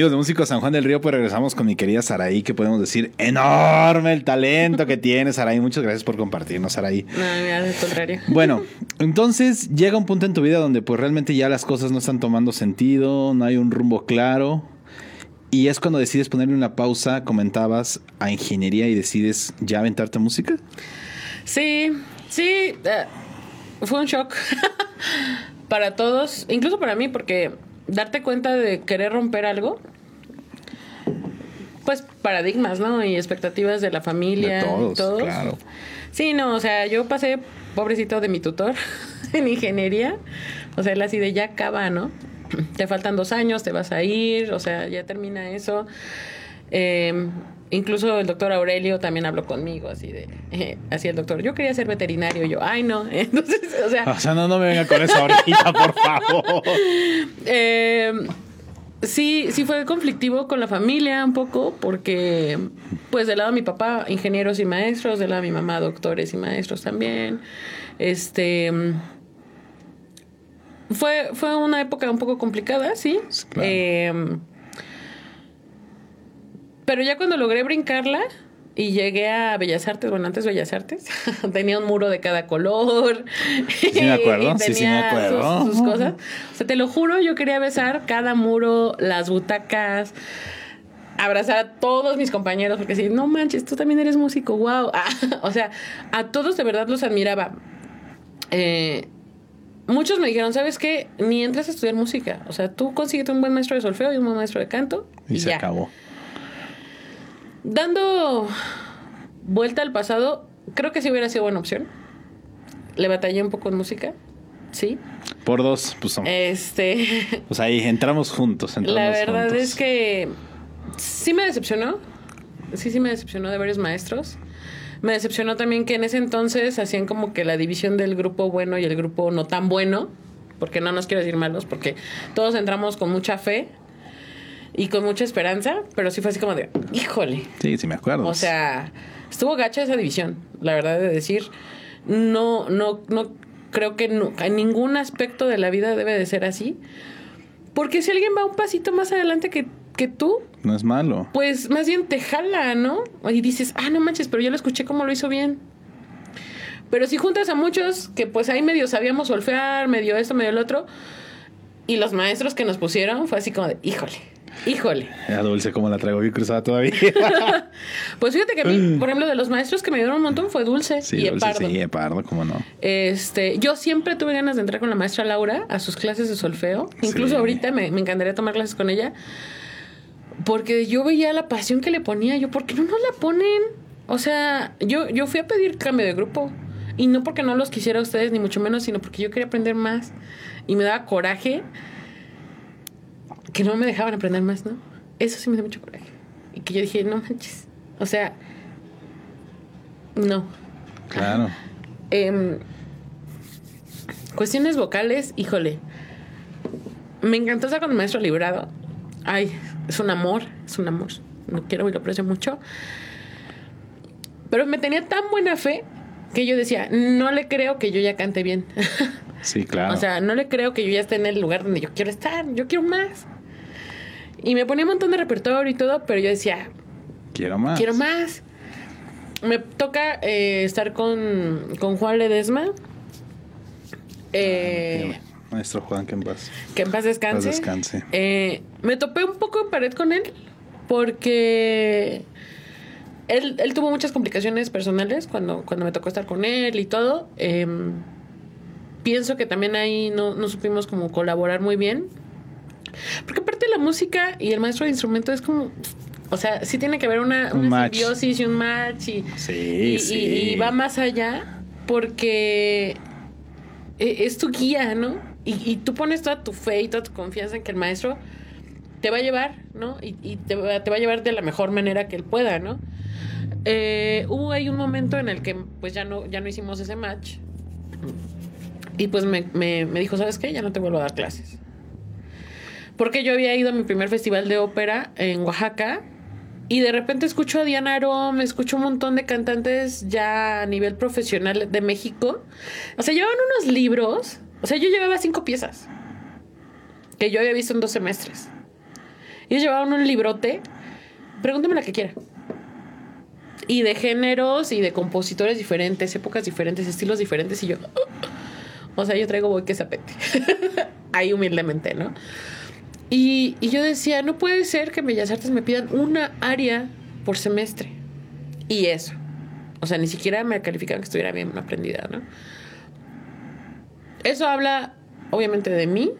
Amigos de Músicos San Juan del Río, pues regresamos con mi querida Saraí, que podemos decir enorme el talento que tiene Saraí. Muchas gracias por compartirnos, Saraí. No, mira, al contrario. Bueno, entonces llega un punto en tu vida donde pues realmente ya las cosas no están tomando sentido, no hay un rumbo claro. Y es cuando decides ponerle una pausa, comentabas, a ingeniería y decides ya aventarte a música. Sí, sí, eh, fue un shock para todos, incluso para mí, porque darte cuenta de querer romper algo, pues paradigmas, ¿no? Y expectativas de la familia. De todos, claro. Sí, no, o sea, yo pasé, pobrecito de mi tutor en ingeniería, o sea, él así de ya acaba, ¿no? Te faltan dos años, te vas a ir, o sea, ya termina eso. Eh, incluso el doctor Aurelio también habló conmigo, así de, eh, así el doctor, yo quería ser veterinario, yo, ay no, entonces, o sea... O sea, no, no me venga con eso ahorita, por favor. Eh, sí, sí fue conflictivo con la familia un poco, porque, pues, del lado de mi papá, ingenieros y maestros, del lado de mi mamá, doctores y maestros también. Este. Fue, fue una época un poco complicada, sí. Claro. Eh, pero ya cuando logré brincarla y llegué a Bellas Artes, bueno, antes Bellas Artes, tenía un muro de cada color. Sí, me acuerdo, y sí, sí, me tenía acuerdo. Sus, sus cosas. O sea, te lo juro, yo quería besar cada muro, las butacas, abrazar a todos mis compañeros, porque sí, no manches, tú también eres músico, wow. o sea, a todos de verdad los admiraba. Eh, muchos me dijeron, ¿sabes qué? Ni entras a estudiar música. O sea, tú consíguete un buen maestro de solfeo y un buen maestro de canto. Y, Y, se ya. acabó. Dando vuelta al pasado, creo que sí hubiera sido buena opción. Le batallé un poco en música, sí. Por dos, pues, son- Este, pues ahí entramos juntos. Entramos la verdad juntos. es que sí me decepcionó. Sí, sí me decepcionó de varios maestros. Me decepcionó también que en ese entonces hacían como que la división del grupo bueno y el grupo no tan bueno, porque no nos quiero decir malos, porque todos entramos con mucha fe y con mucha esperanza, pero sí fue así como de, híjole, Sí, sí me acuerdo. o sea, estuvo gacha esa división, la verdad de decir. No, no, no creo que nu- en ningún aspecto de la vida debe de ser así. Porque si alguien va un pasito más adelante que, que tú, no es malo. pues más bien te jala, ¿no? Y dices, ah, no manches, pero yo lo escuché como lo hizo bien. Pero si juntas a muchos que pues ahí medio sabíamos solfear, medio esto, medio el otro, y los maestros que nos pusieron fue así como de, híjole, híjole. Era dulce como la traigo bien cruzada todavía. Pues fíjate que a mí, por ejemplo, de los maestros que me dieron un montón fue Dulce sí, y dulce, Epardo. sí, Epardo, cómo no. Este, yo siempre tuve ganas de entrar con la maestra Laura a sus clases de solfeo. Incluso Sí. ahorita me, me encantaría tomar clases con ella. Porque yo veía la pasión que le ponía. Yo, ¿por qué no nos la ponen? O sea, yo, yo fui a pedir cambio de grupo. Y no porque no los quisiera a ustedes, ni mucho menos, sino porque yo quería aprender más. Y me daba coraje que no me dejaban aprender más, ¿no? Eso sí me dio mucho coraje. Y que yo dije, no manches. O sea, no. Claro. Em, cuestiones vocales, híjole. Me encantó estar con el maestro librado. Ay, es un amor, es un amor. No quiero y lo aprecio mucho. Pero me tenía tan buena fe que yo decía, no le creo que yo ya cante bien. Sí, claro. O sea, no le creo que yo ya esté en el lugar donde yo quiero estar. Yo quiero más. Y me ponía un montón de repertorio y todo, pero yo decía, quiero más. Quiero más. Me toca eh, estar con, con Juan Ledesma. Eh, Maestro Juan, que en paz. que en paz descanse. Paz descanse. Eh, me topé un poco en pared con él porque él, él tuvo muchas complicaciones personales cuando, cuando me tocó estar con él y todo. Eh, pienso que también ahí no, no supimos como colaborar muy bien. Porque aparte la música y el maestro de instrumento es como... O sea, sí tiene que haber una, Un una simbiosis y un match y, Sí, y, sí. y- y va más allá porque e- es tu guía, ¿no? Y, tú pones toda tu fe y toda tu confianza en que el maestro te va a llevar, ¿no? Y, y te, va, te va a llevar de la mejor manera que él pueda, ¿no? Eh, hubo ahí un momento en el que pues ya no, ya no hicimos ese match. Y pues me, me- me dijo, ¿sabes qué? Ya no te vuelvo a dar clases. Porque yo había ido a mi primer festival de ópera en Oaxaca y de repente escucho a Diana Arom, escucho un montón de cantantes ya a nivel profesional de México. O sea, llevaban unos libros. O sea, yo llevaba cinco piezas que yo había visto en dos semestres. ellos llevaban un librote, pregúntame la que quiera. Y de géneros y de compositores diferentes, épocas diferentes, estilos diferentes. Y yo, o sea, yo traigo voy que zapete. Ahí humildemente, ¿no? Y, yo decía, no puede ser que Bellas Artes me pidan una área por semestre. Y eso. O sea, ni siquiera me calificaban que estuviera bien aprendida, ¿no? Eso habla, obviamente, de mí,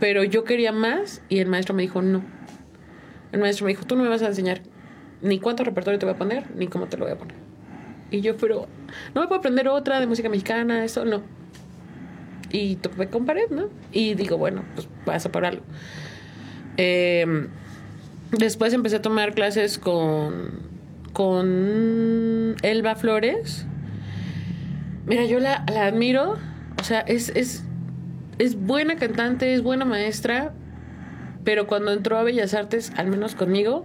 pero yo quería más y el maestro me dijo no. El maestro me dijo, tú no me vas a enseñar ni cuánto repertorio te voy a poner, ni cómo te lo voy a poner. Y yo, pero, no me puedo aprender otra de música mexicana, eso no. Y topé con pared, ¿no? Y digo, bueno, pues vas a algo. Eh, después empecé a tomar clases con, con Elba Flores. Mira, yo la, la admiro. O sea, es, es, es buena cantante, es buena maestra. Pero cuando entró a Bellas Artes, al menos conmigo,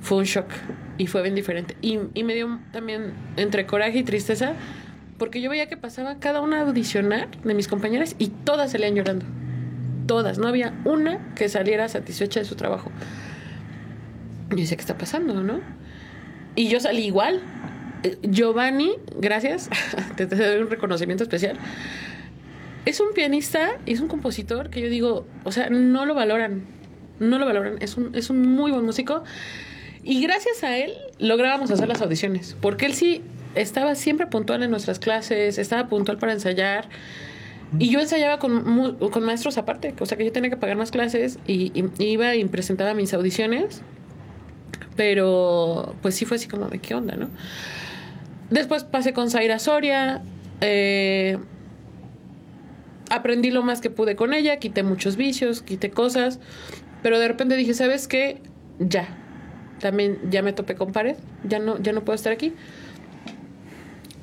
fue un shock. Y fue bien diferente. Y, y me dio también entre coraje y tristeza porque yo veía que pasaba cada una a audicionar de mis compañeras y todas salían llorando. Todas. No había una que saliera satisfecha de su trabajo. Yo decía, ¿qué está pasando, no? Y yo salí igual. Eh, Giovanni, gracias, te, doy un reconocimiento especial. Es un pianista y es un compositor que yo digo, o sea, no lo valoran. No lo valoran. Es un, es un muy buen músico. Y gracias a él lográbamos hacer las audiciones. Porque él sí estaba siempre puntual en nuestras clases, estaba puntual para ensayar. Y yo ensayaba con, con maestros aparte, o sea que yo tenía que pagar más clases y, y, iba y presentaba mis audiciones. Pero pues sí fue así como de qué onda, ¿no? Después pasé con Zaira Soria. Eh, aprendí lo más que pude con ella, quité muchos vicios, quité cosas. Pero de repente dije, ¿sabes qué? Ya. También ya me topé con pared. Ya no, ya no puedo estar aquí.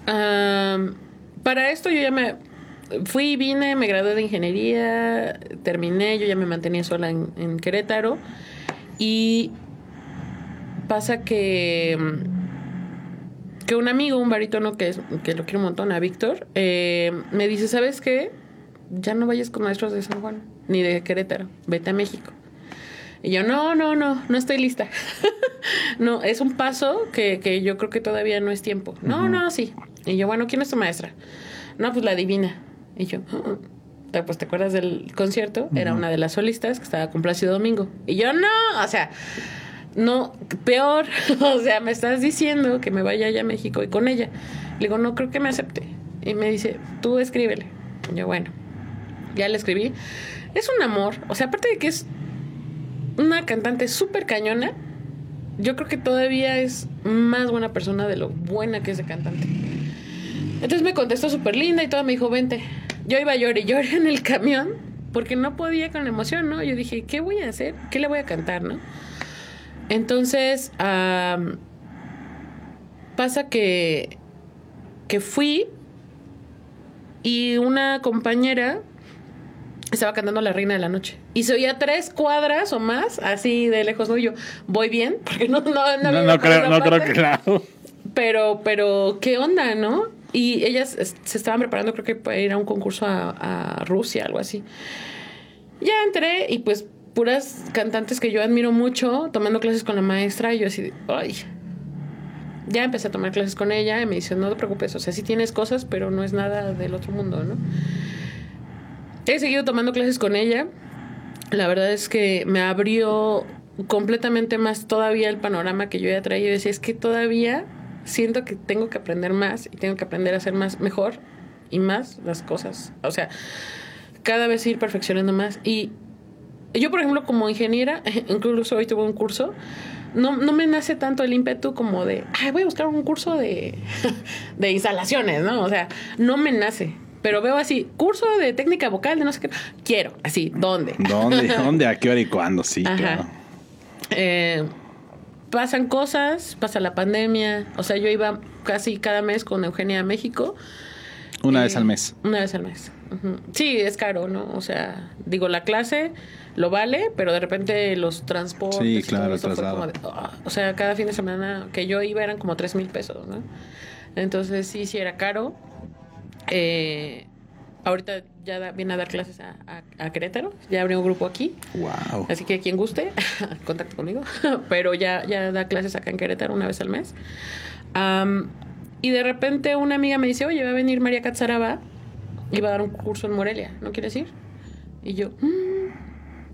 Um, para esto yo ya me fui, vine, me gradué de ingeniería, terminé, yo ya me mantenía sola en, en Querétaro y pasa que que un amigo, un barítono que, es, que lo quiero un montón, a Víctor, eh, me dice, ¿sabes qué? Ya no vayas con maestros de San Juan, ni de Querétaro, vete a México. Y yo, no, no, no, no estoy lista. no, es un paso que, que, yo creo que todavía no es tiempo. No, uh -huh. no, sí. Y yo, bueno, ¿quién es tu maestra? No, pues la divina. Y yo, oh. pues te acuerdas del concierto, uh -huh. era una de las solistas que estaba con Plácido Domingo. Y yo, no, o sea, no, peor, o sea, me estás diciendo que me vaya allá a México y con ella. Le digo, no creo que me acepte. Y me dice, tú escríbele. Y yo, bueno, ya le escribí. Es un amor, o sea, aparte de que es una cantante súper cañona, yo creo que todavía es más buena persona de lo buena que es de cantante. Entonces me contestó súper linda y todo, me dijo, vente. Yo iba a llorar y llorar en el camión porque no podía con la emoción, ¿no? Yo dije, ¿qué voy a hacer? ¿Qué le voy a cantar, no? Entonces, um, pasa que, que fui y una compañera estaba cantando La Reina de la Noche. Y se oía tres cuadras o más, así de lejos, ¿no? Y yo, voy bien, porque no, no, no, no, no creo, no creo que claro. Pero, pero, ¿qué onda, no? Y ellas se estaban preparando, creo que para ir a un concurso a, a Rusia, algo así. Ya entré y pues puras cantantes que yo admiro mucho, tomando clases con la maestra, y yo así, ay. Ya empecé a tomar clases con ella y me dice, no te preocupes, o sea, sí tienes cosas, pero no es nada del otro mundo, ¿no? He seguido tomando clases con ella. La verdad es que me abrió completamente más todavía el panorama que yo ya traía. Yo decía, es que todavía siento que tengo que aprender más y tengo que aprender a hacer más mejor y más las cosas. O sea, cada vez ir perfeccionando más. Y yo, por ejemplo, como ingeniera, incluso hoy tuve un curso, no, no me nace tanto el ímpetu como de, ay, voy a buscar un curso de, de instalaciones, ¿no? O sea, no me nace pero veo así, curso de técnica vocal, de no sé qué. Quiero, así, ¿dónde? ¿Dónde? ¿Dónde? ¿A qué hora y cuándo? Sí, Ajá. claro. Eh, pasan cosas, pasa la pandemia. O sea, yo iba casi cada mes con Eugenia a México. Una eh, vez al mes. Una vez al mes. Uh -huh. Sí, es caro, ¿no? O sea, digo, la clase lo vale, pero de repente los transportes. Sí, claro, el traslado. De, oh, o sea, cada fin de semana que yo iba eran como 3 mil pesos, ¿no? Entonces, sí, sí era caro. Eh, Ahorita ya da- viene a dar clases a, a- a Querétaro. Ya abrió un grupo aquí. Wow. Así que quien guste, contacte conmigo. Pero ya, ya da clases acá en Querétaro una vez al mes. Am, y de repente una amiga me dice, oye, va a venir María Catzaraba y va a dar un curso en Morelia. ¿No quieres ir? Y yo, "Mm,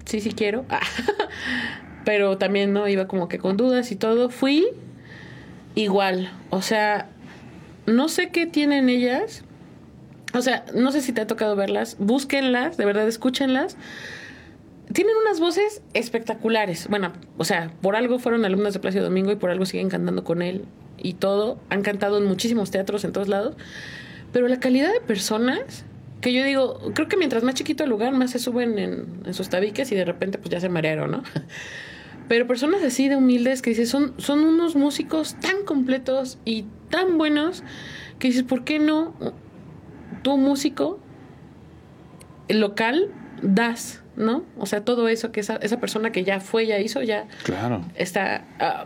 sí, sí quiero. Pero también no iba como que con dudas y todo. Fui igual. O sea, no sé qué tienen ellas. O sea, no sé si te ha tocado verlas. Búsquenlas, de verdad, escúchenlas tienen unas voces espectaculares. Bueno, o sea, por algo fueron alumnas de Plácido Domingo y por algo siguen cantando con él y todo. Han cantado en muchísimos teatros en todos lados. Pero la calidad de personas, que yo digo, creo que mientras más chiquito el lugar, más se suben en, en sus tabiques y de repente pues ya se marearon, ¿no? Pero personas así de humildes que dices, son, son unos músicos tan completos y tan buenos que dices, ¿por qué no tú músico local das, ¿no? O sea, todo eso que esa, esa persona que ya fue, ya hizo, ya Claro. está... ah,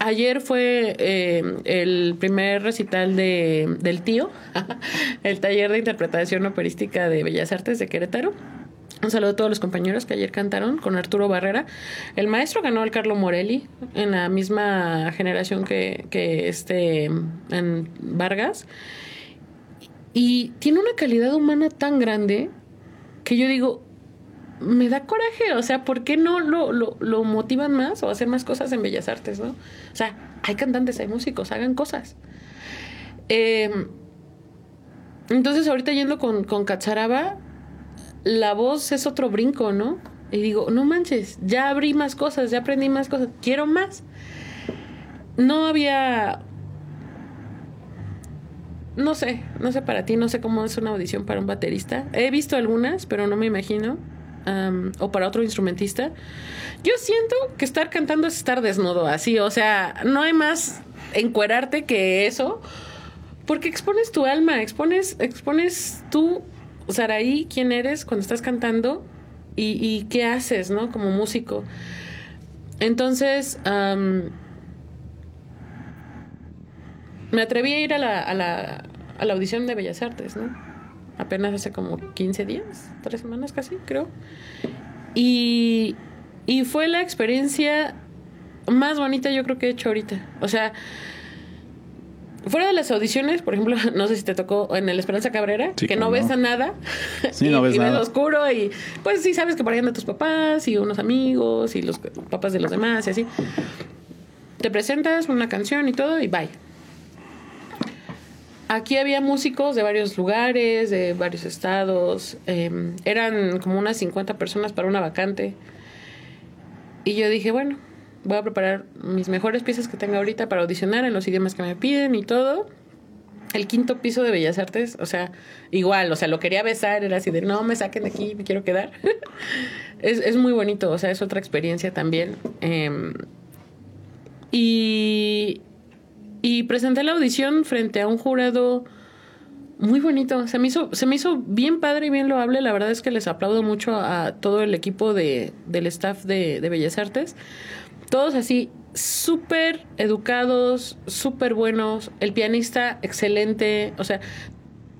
ayer fue eh, el primer recital de, del tío, el taller de interpretación operística de Bellas Artes de Querétaro. Un saludo a todos los compañeros que ayer cantaron con Arturo Barrera. El maestro ganó al Carlo Morelli en la misma generación que, que este en Vargas. Y tiene una calidad humana tan grande que yo digo, me da coraje, o sea, ¿por qué no lo, lo, lo motivan más o hacer más cosas en Bellas Artes, no? O sea, hay cantantes, hay músicos, hagan cosas. Eh, entonces, ahorita yendo con, con Cacharaba, la voz es otro brinco, ¿no? Y digo, no manches, ya abrí más cosas, ya aprendí más cosas, quiero más. No había no sé, no sé para ti, no sé cómo es una audición para un baterista. He visto algunas, pero no me imagino. Am, o para otro instrumentista. Yo siento que estar cantando es estar desnudo, así, o sea, no hay más encuerarte que eso, porque expones tu alma, expones, expones tú, Saraí, quién eres cuando estás cantando y, qué haces, ¿no? Como músico. Entonces, me atreví a ir a la, a la, a la audición de Bellas Artes, ¿no? Apenas hace como 15 días, tres semanas casi, creo. Y, y fue la experiencia más bonita yo creo que he hecho ahorita. O sea, fuera de las audiciones, por ejemplo, no sé si te tocó en el Esperanza Cabrera, Sí, que no ves a nada. Sí, y, no ves y nada. oscuro y pues sí sabes que por ahí andan tus papás y unos amigos y los papás de los demás y así. Te presentas una canción y todo y bye. Aquí había músicos de varios lugares, de varios estados. eh, eran como unas 50 personas para una vacante. Y yo dije, bueno, voy a preparar mis mejores piezas que tenga ahorita para audicionar en los idiomas que me piden y todo. El quinto piso de Bellas Artes, o sea, igual, o sea, lo quería besar, era así de, no, me saquen de aquí, me quiero quedar. es, es muy bonito, o sea, es otra experiencia también. Eh, y, y presenté la audición frente a un jurado muy bonito. Se me hizo, se me hizo bien padre y bien loable. La verdad es que les aplaudo mucho a todo el equipo de, del staff de, de Bellas Artes. Todos así, súper educados, súper buenos. El pianista, excelente. O sea,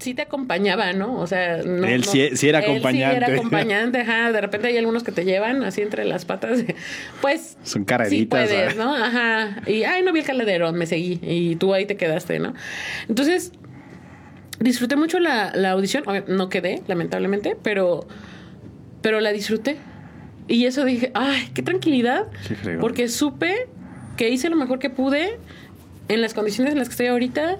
sí te acompañaba, ¿no? O sea, no, Él no- sí- sí era él acompañante. Sí era acompañante, ajá. De repente hay algunos que te llevan así entre las patas. Pues Son Sí puedes, ¿sabes? ¿no? Ajá. Y, ay, no vi el caladero, me seguí. Y tú ahí te quedaste, ¿no? Entonces, disfruté mucho la, la audición. No quedé, lamentablemente, pero, pero la disfruté. Y eso dije, ay, qué tranquilidad. Fregón. Porque supe que hice lo mejor que pude en las condiciones en las que estoy ahorita.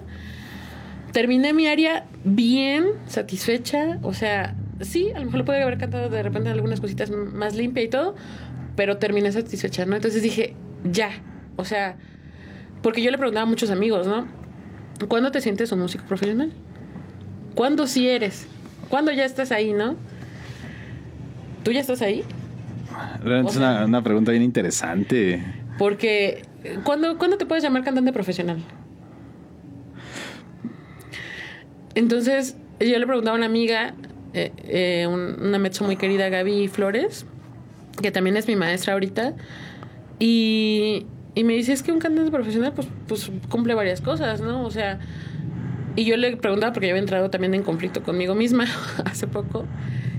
Terminé mi área bien, satisfecha. O sea, sí, a lo mejor lo puede haber cantado de repente algunas cositas más limpia y todo, pero terminé satisfecha, ¿no? Entonces dije, ya. O sea, porque yo le preguntaba a muchos amigos, ¿no? ¿Cuándo te sientes un músico profesional? ¿Cuándo sí eres? ¿Cuándo ya estás ahí, no? ¿Tú ya estás ahí? Realmente o es una pregunta bien interesante. Porque, ¿cuándo, ¿cuándo te puedes llamar cantante profesional? Entonces, yo le preguntaba a una amiga, eh, eh, un- una mezzo muy querida, Gaby Flores, que también es mi maestra ahorita, y, y me dice, es que un cantante profesional, pues, pues cumple varias cosas, ¿no? O sea, Y yo le preguntaba, porque yo había entrado también en conflicto conmigo misma hace poco,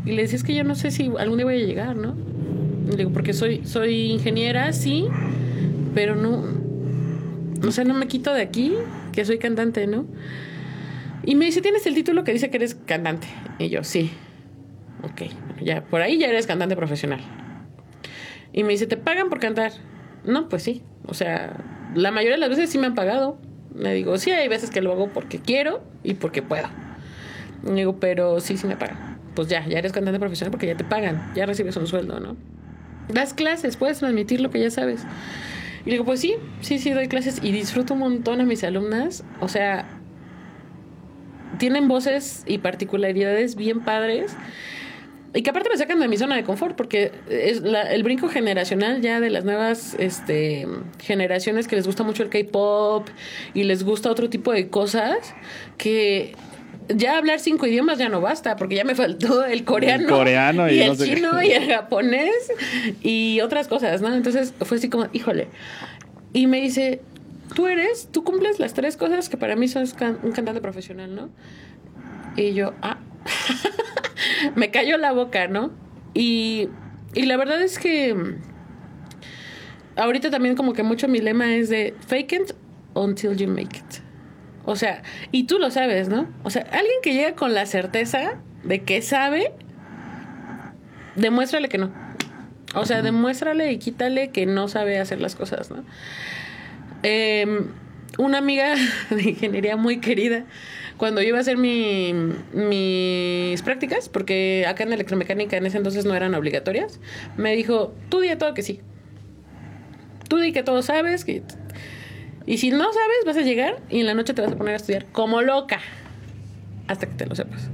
y le decía, es que yo no sé si algún día voy a llegar, ¿no? Le digo, porque soy, soy ingeniera, sí, pero no, o sea, no me quito de aquí que soy cantante, ¿no? Y me dice, ¿tienes el título que dice que eres cantante? Y yo, sí. Ok, ya, por ahí ya eres cantante profesional. Y me dice, ¿te pagan por cantar? No, pues sí. O sea, la mayoría de las veces sí me han pagado. Le digo, sí, hay veces que lo hago porque quiero y porque puedo. Le digo, pero sí, sí me pagan. Pues ya, ya eres cantante profesional porque ya te pagan, ya recibes un sueldo, ¿no? Das clases, puedes transmitir lo que ya sabes. Y digo, pues sí, sí, sí, doy clases y disfruto un montón a mis alumnas. O sea, tienen voces y particularidades bien padres. Y que aparte me sacan de mi zona de confort, porque es el brinco generacional ya de las nuevas este, generaciones que les gusta mucho el K-pop y les gusta otro tipo de cosas, que ya hablar cinco idiomas ya no basta, porque ya me faltó el coreano, coreano y, el chino y el japonés y otras cosas, ¿no? Entonces fue así como, híjole. Y me dice, tú eres, tú cumples las tres cosas que para mí son un cantante profesional, ¿no? Y yo, ah, me cayó la boca, ¿no? Y, y la verdad es que ahorita también como que mucho mi lema es de fake it until you make it. O sea, y tú lo sabes, ¿no? O sea, alguien que llega con la certeza de que sabe, demuéstrale que no. O sea, demuéstrale y quítale que no sabe hacer las cosas, ¿no? Em, una amiga de ingeniería muy querida, cuando yo iba a hacer mi, mis prácticas, porque acá en electromecánica en ese entonces no eran obligatorias, me dijo, tú di a todo que sí. Tú di que todo sabes, que y si no sabes, vas a llegar y en la noche te vas a poner a estudiar como loca. Hasta que te lo sepas.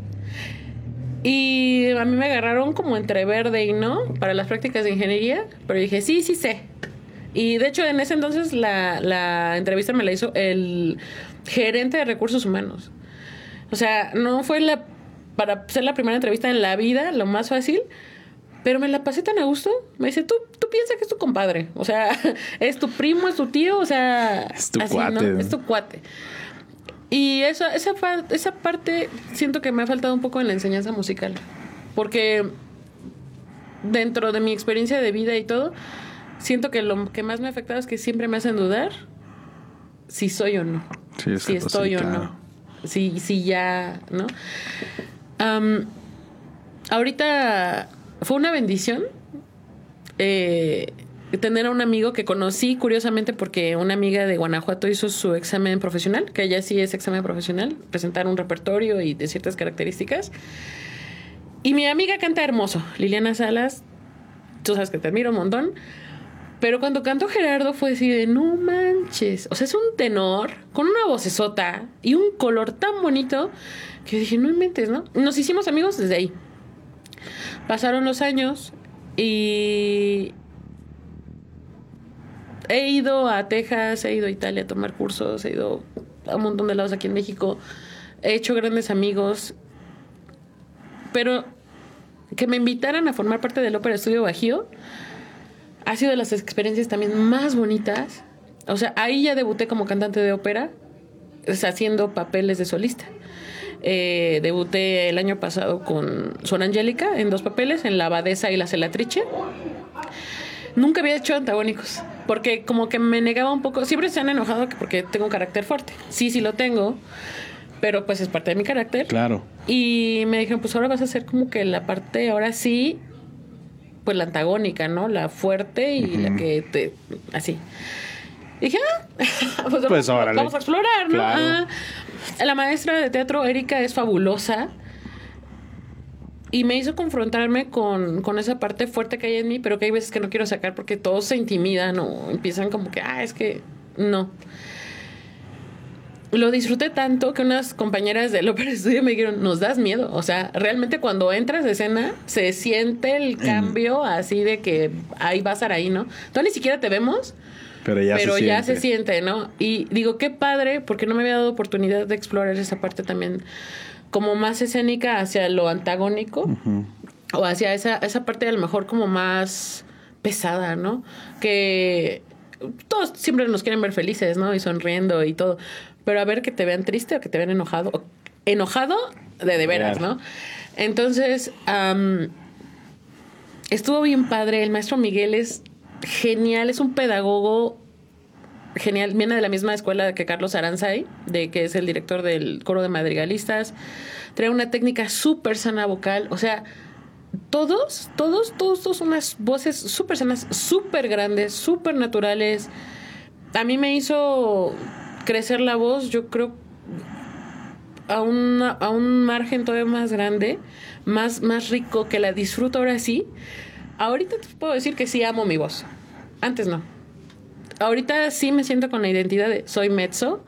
Y a mí me agarraron como entre verde y no para las prácticas de ingeniería, pero dije, sí, sí sé. Y de hecho, en ese entonces la, la entrevista me la hizo el gerente de recursos humanos. O sea, no fue la para ser la primera entrevista en la vida lo más fácil, pero me la pasé tan a gusto. Me dice, tú, tú piensas que es tu compadre. O sea, es tu primo, es tu tío, o sea... Es tu cuate. Es tu cuate. Y esa, esa, esa parte siento que me ha faltado un poco en la enseñanza musical. Porque dentro de mi experiencia de vida y todo, siento que lo que más me ha afectado es que siempre me hacen dudar si soy o no. si estoy o no. Si, si ya, ¿no? ahorita fue una bendición eh, tener a un amigo que conocí curiosamente porque una amiga de Guanajuato hizo su examen profesional, que ella sí es examen profesional, presentar un repertorio y de ciertas características. Y mi amiga canta hermoso, Liliana Salas, tú sabes que te admiro un montón. Pero cuando cantó Gerardo fue así de no manches. O sea, es un tenor con una vocesota y un color tan bonito que dije, no inventes, ¿no? Nos hicimos amigos desde ahí. Pasaron los años y he ido a Texas, he ido a Italia a tomar cursos, he ido a un montón de lados aquí en México, he hecho grandes amigos, pero que me invitaran a formar parte del Ópera Estudio Bajío ha sido de las experiencias también más bonitas. O sea, ahí ya debuté como cantante de ópera, haciendo papeles de solista. Eh, debuté el año pasado con Son Angélica en dos papeles, en La Abadesa y La Celatrice. Nunca había hecho antagónicos, porque como que me negaba un poco. Siempre se han enojado porque tengo un carácter fuerte. Sí, sí lo tengo, pero pues es parte de mi carácter. Claro. Y me dijeron, pues ahora vas a hacer como que la parte, ahora sí, pues la antagónica, ¿no? La fuerte y la que te. Así. Y dije, ah, pues, pues vamos, a explorar, ¿no? Ah, la maestra de teatro, Erika, es fabulosa. Y me hizo confrontarme con, con, esa parte fuerte que hay en mí, pero que hay veces que no quiero sacar porque todos se intimidan o empiezan como que, ah, es que no. Lo disfruté tanto que unas compañeras del Opera Studio me dijeron, nos das miedo. O sea, realmente cuando entras de escena, se siente el cambio así de que ahí va a ahí, ¿no? Tú ni siquiera te vemos, pero ya, se, siente. se siente, ¿no? Y digo, qué padre, porque no me había dado oportunidad de explorar esa parte también como más escénica hacia lo antagónico o hacia esa, esa parte a lo mejor como más pesada, ¿no? Que todos siempre nos quieren ver felices, ¿no? Y sonriendo y todo. Pero a ver que te vean triste o que te vean enojado. Enojado de de veras, ¿no? Entonces, estuvo bien padre. El maestro Miguel es genial, es un pedagogo genial. Viene de la misma escuela que Carlos Aranzay, de que es el director del coro de madrigalistas. Trae una técnica súper sana vocal. O sea, todos, todos, todos, todos unas voces súper sanas, súper grandes, súper naturales. A mí me hizo crecer la voz, yo creo, a, a un margen todavía más grande, más, más rico, que la disfruto ahora sí. Ahorita te puedo decir que sí amo mi voz. Antes no. Ahorita sí me siento con la identidad de soy mezzo.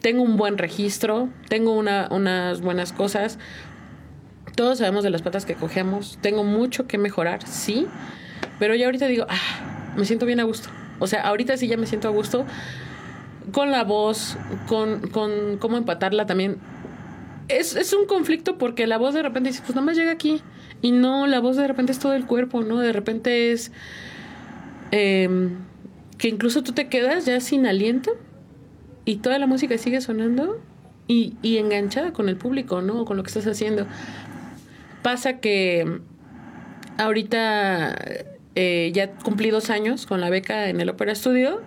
Tengo un buen registro, tengo una, unas buenas cosas. Todos sabemos de las patas que cogemos. Tengo mucho que mejorar, sí. Pero ya ahorita digo, ah, me siento bien a gusto. O sea, ahorita sí ya me siento a gusto con la voz, con, con cómo empatarla también. Es, es un conflicto porque la voz de repente dice, pues nada más llega aquí. Y no, la voz de repente es todo el cuerpo, ¿no? De repente es em, que incluso tú te quedas ya sin aliento y toda la música sigue sonando y, y enganchada con el público, ¿no? Con lo que estás haciendo. Pasa que ahorita eh, ya cumplí dos años con la beca en el Opera Studio,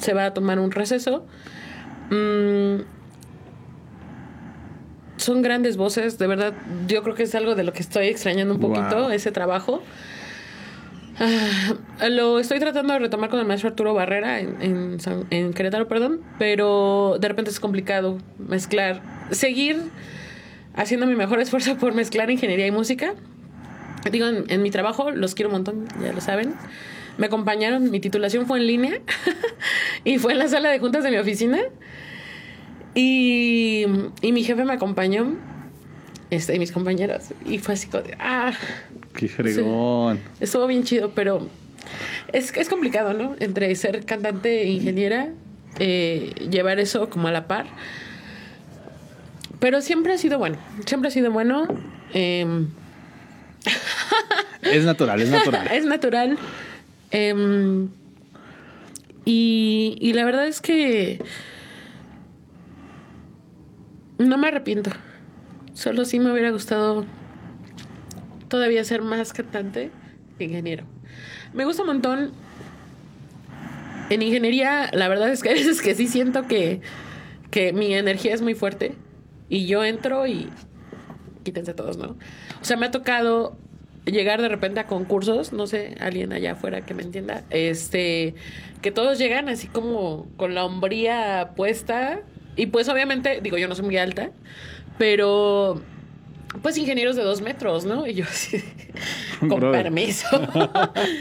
se va a tomar un receso. Mm, son grandes voces, de verdad, yo creo que es algo de lo que estoy extrañando un poquito, ese trabajo. Ah, lo estoy tratando de retomar con el maestro Arturo Barrera en, en, Querétaro, perdón, pero de repente es complicado mezclar, seguir haciendo mi mejor esfuerzo por mezclar ingeniería y música. Digo, en, mi trabajo los quiero un montón, ya lo saben. Me acompañaron, mi titulación fue en línea y fue en la sala de juntas de mi oficina. Y, y mi jefe me acompañó, este, y mis compañeros, y fue así como de, ah. Qué fregón. estuvo bien chido, pero es, es complicado, ¿no? Entre ser cantante e ingeniera, eh, llevar eso como a la par. Pero siempre ha sido bueno, siempre ha sido bueno. Em, es natural, es natural. es natural. Em, y, y la verdad es que no me arrepiento. Solo sí me hubiera gustado todavía ser más cantante que ingeniero. Me gusta un montón. En ingeniería, la verdad es que a veces que sí siento que, que mi energía es muy fuerte. Y yo entro y quítense todos, ¿no? O sea, me ha tocado llegar de repente a concursos, no sé, alguien allá afuera que me entienda, este, que todos llegan así como con la hombría puesta y pues obviamente, digo, yo no soy muy alta, pero pues ingenieros de dos metros, ¿no? Y yo así, con permiso.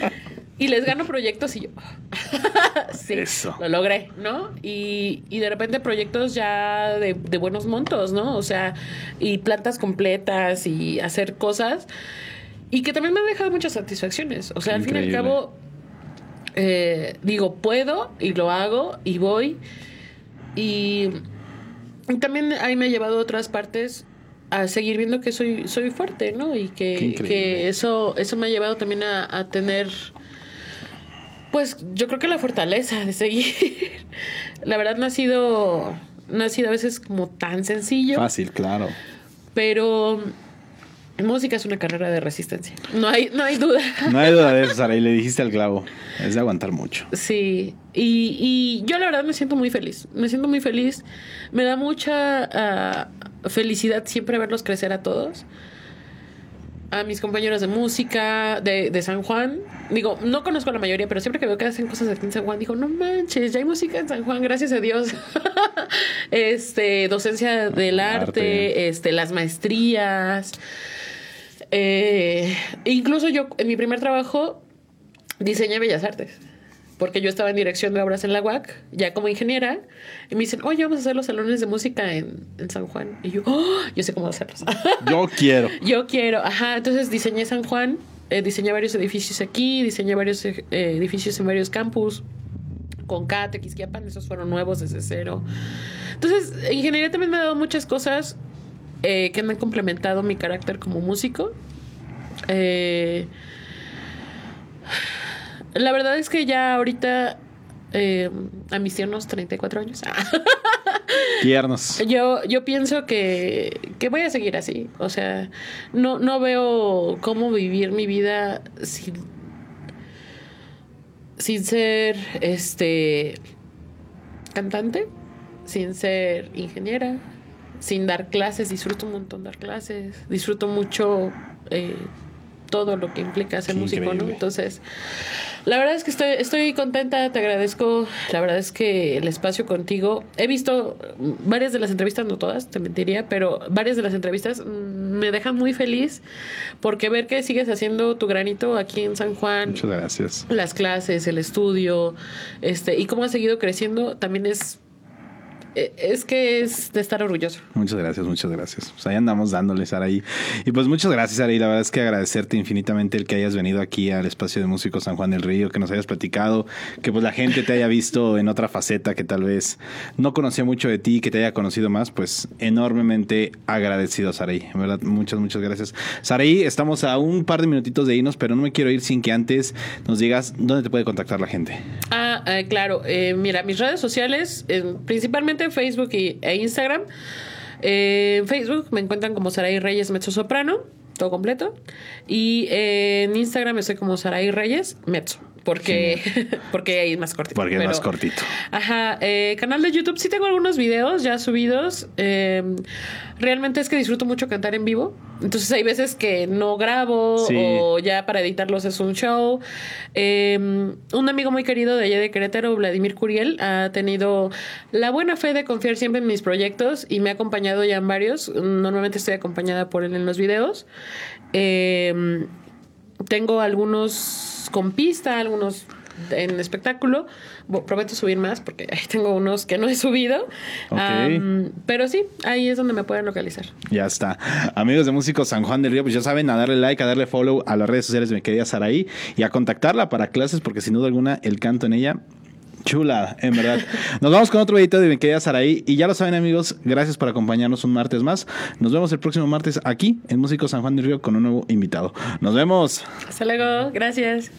y les gano proyectos y yo, sí, Eso. lo logré, ¿no? Y, y de repente proyectos ya de, de, buenos montos, ¿no? O sea, y plantas completas y hacer cosas. Y que también me han dejado muchas satisfacciones. O sea, al fin y al cabo, eh, digo, puedo y lo hago y voy. Y, y también ahí me ha llevado a otras partes a seguir viendo que soy soy fuerte, ¿no? Y que, que eso eso me ha llevado también a, a tener pues yo creo que la fortaleza de seguir. la verdad no ha sido, no ha sido a veces como tan sencillo. Fácil, claro. Pero música es una carrera de resistencia. No hay, no hay duda. No hay duda de eso, Sara, y le dijiste al clavo. Es de aguantar mucho. Sí. Y, y yo la verdad me siento muy feliz. Me siento muy feliz. Me da mucha ah, felicidad siempre verlos crecer a todos a mis compañeros de música de, de, San Juan. Digo, no conozco a la mayoría, pero siempre que veo que hacen cosas aquí en San Juan, digo, no manches, ya hay música en San Juan, gracias a Dios. este, docencia del arte, este, las maestrías. Eh, incluso yo, en mi primer trabajo, diseñé Bellas Artes porque yo estaba en dirección de obras en la UAC, ya como ingeniera, y me dicen, oye, vamos a hacer los salones de música en, en San Juan. Y yo, oh, yo sé cómo hacerlos. Yo quiero. yo quiero, ajá. Entonces diseñé San Juan, eh, diseñé varios edificios aquí, diseñé varios eh, edificios en varios campus, con CAT, Quisquiapan, esos fueron nuevos desde cero. Entonces, ingeniería también me ha dado muchas cosas eh, que me han complementado mi carácter como músico. Eh, la verdad es que ya ahorita eh, a mis tiernos 34 años. Tiernos. Yo, yo pienso que, que voy a seguir así. O sea, no, no veo cómo vivir mi vida sin, sin ser este cantante, sin ser ingeniera, sin dar clases. Disfruto un montón dar clases. Disfruto mucho eh, todo lo que implica ser músico, ¿no? Entonces, la verdad es que estoy, estoy contenta, te agradezco. La verdad es que el espacio contigo. He visto varias de las entrevistas, no todas, te mentiría, pero varias de las entrevistas mm, me dejan muy feliz porque ver que sigues haciendo tu granito aquí en San Juan, Muchas gracias. las clases, el estudio, este, y cómo has seguido creciendo, también es. Eh, Es que es de estar orgulloso. Muchas gracias, muchas gracias. Pues ahí andamos dándole, Saraí. Y pues muchas gracias, Saraí. La verdad es que agradecerte infinitamente el que hayas venido aquí al espacio de músicos San Juan del Río, que nos hayas platicado, que pues la gente te haya visto en otra faceta que tal vez no conocía mucho de ti, que te haya conocido más, pues enormemente agradecido, Saraí. En verdad, muchas, muchas gracias. Saraí, estamos a un par de minutitos de irnos, pero no me quiero ir sin que antes nos digas dónde te puede contactar la gente. Ah, eh, claro. Eh, mira, mis redes sociales, eh, principalmente Facebook y, e Instagram. Eh, en Facebook me encuentran como Saraí Reyes Mezzo Soprano, todo completo. Y eh, en Instagram estoy como Saraí Reyes Mezzo. Porque, porque ahí es más cortito. Porque es más cortito. Ajá, eh, canal de YouTube, sí tengo algunos videos ya subidos. eh, realmente es que disfruto mucho cantar en vivo. Entonces hay veces que no grabo Sí. o ya para editarlos es un show. Eh, un amigo muy querido de allá de Querétaro, Vladimir Curiel, ha tenido la buena fe de confiar siempre en mis proyectos y me ha acompañado ya en varios. Normalmente estoy acompañada por él en los videos. Eh, tengo algunos con pista, algunos en espectáculo. Prometo subir más porque ahí tengo unos que no he subido. Ok. Am, pero sí, ahí es donde me pueden localizar. Ya está. Amigos de Músicos San Juan del Río, pues ya saben, a darle like, a darle follow a las redes sociales de mi querida Saraí y a contactarla para clases, porque sin duda alguna el canto en ella. Chula, en verdad. Nos vamos con otro videito de mi querida Saraí. Y ya lo saben, amigos, gracias por acompañarnos un martes más. Nos vemos el próximo martes aquí en Músicos San Juan del Río con un nuevo invitado. Nos vemos. Hasta luego, gracias.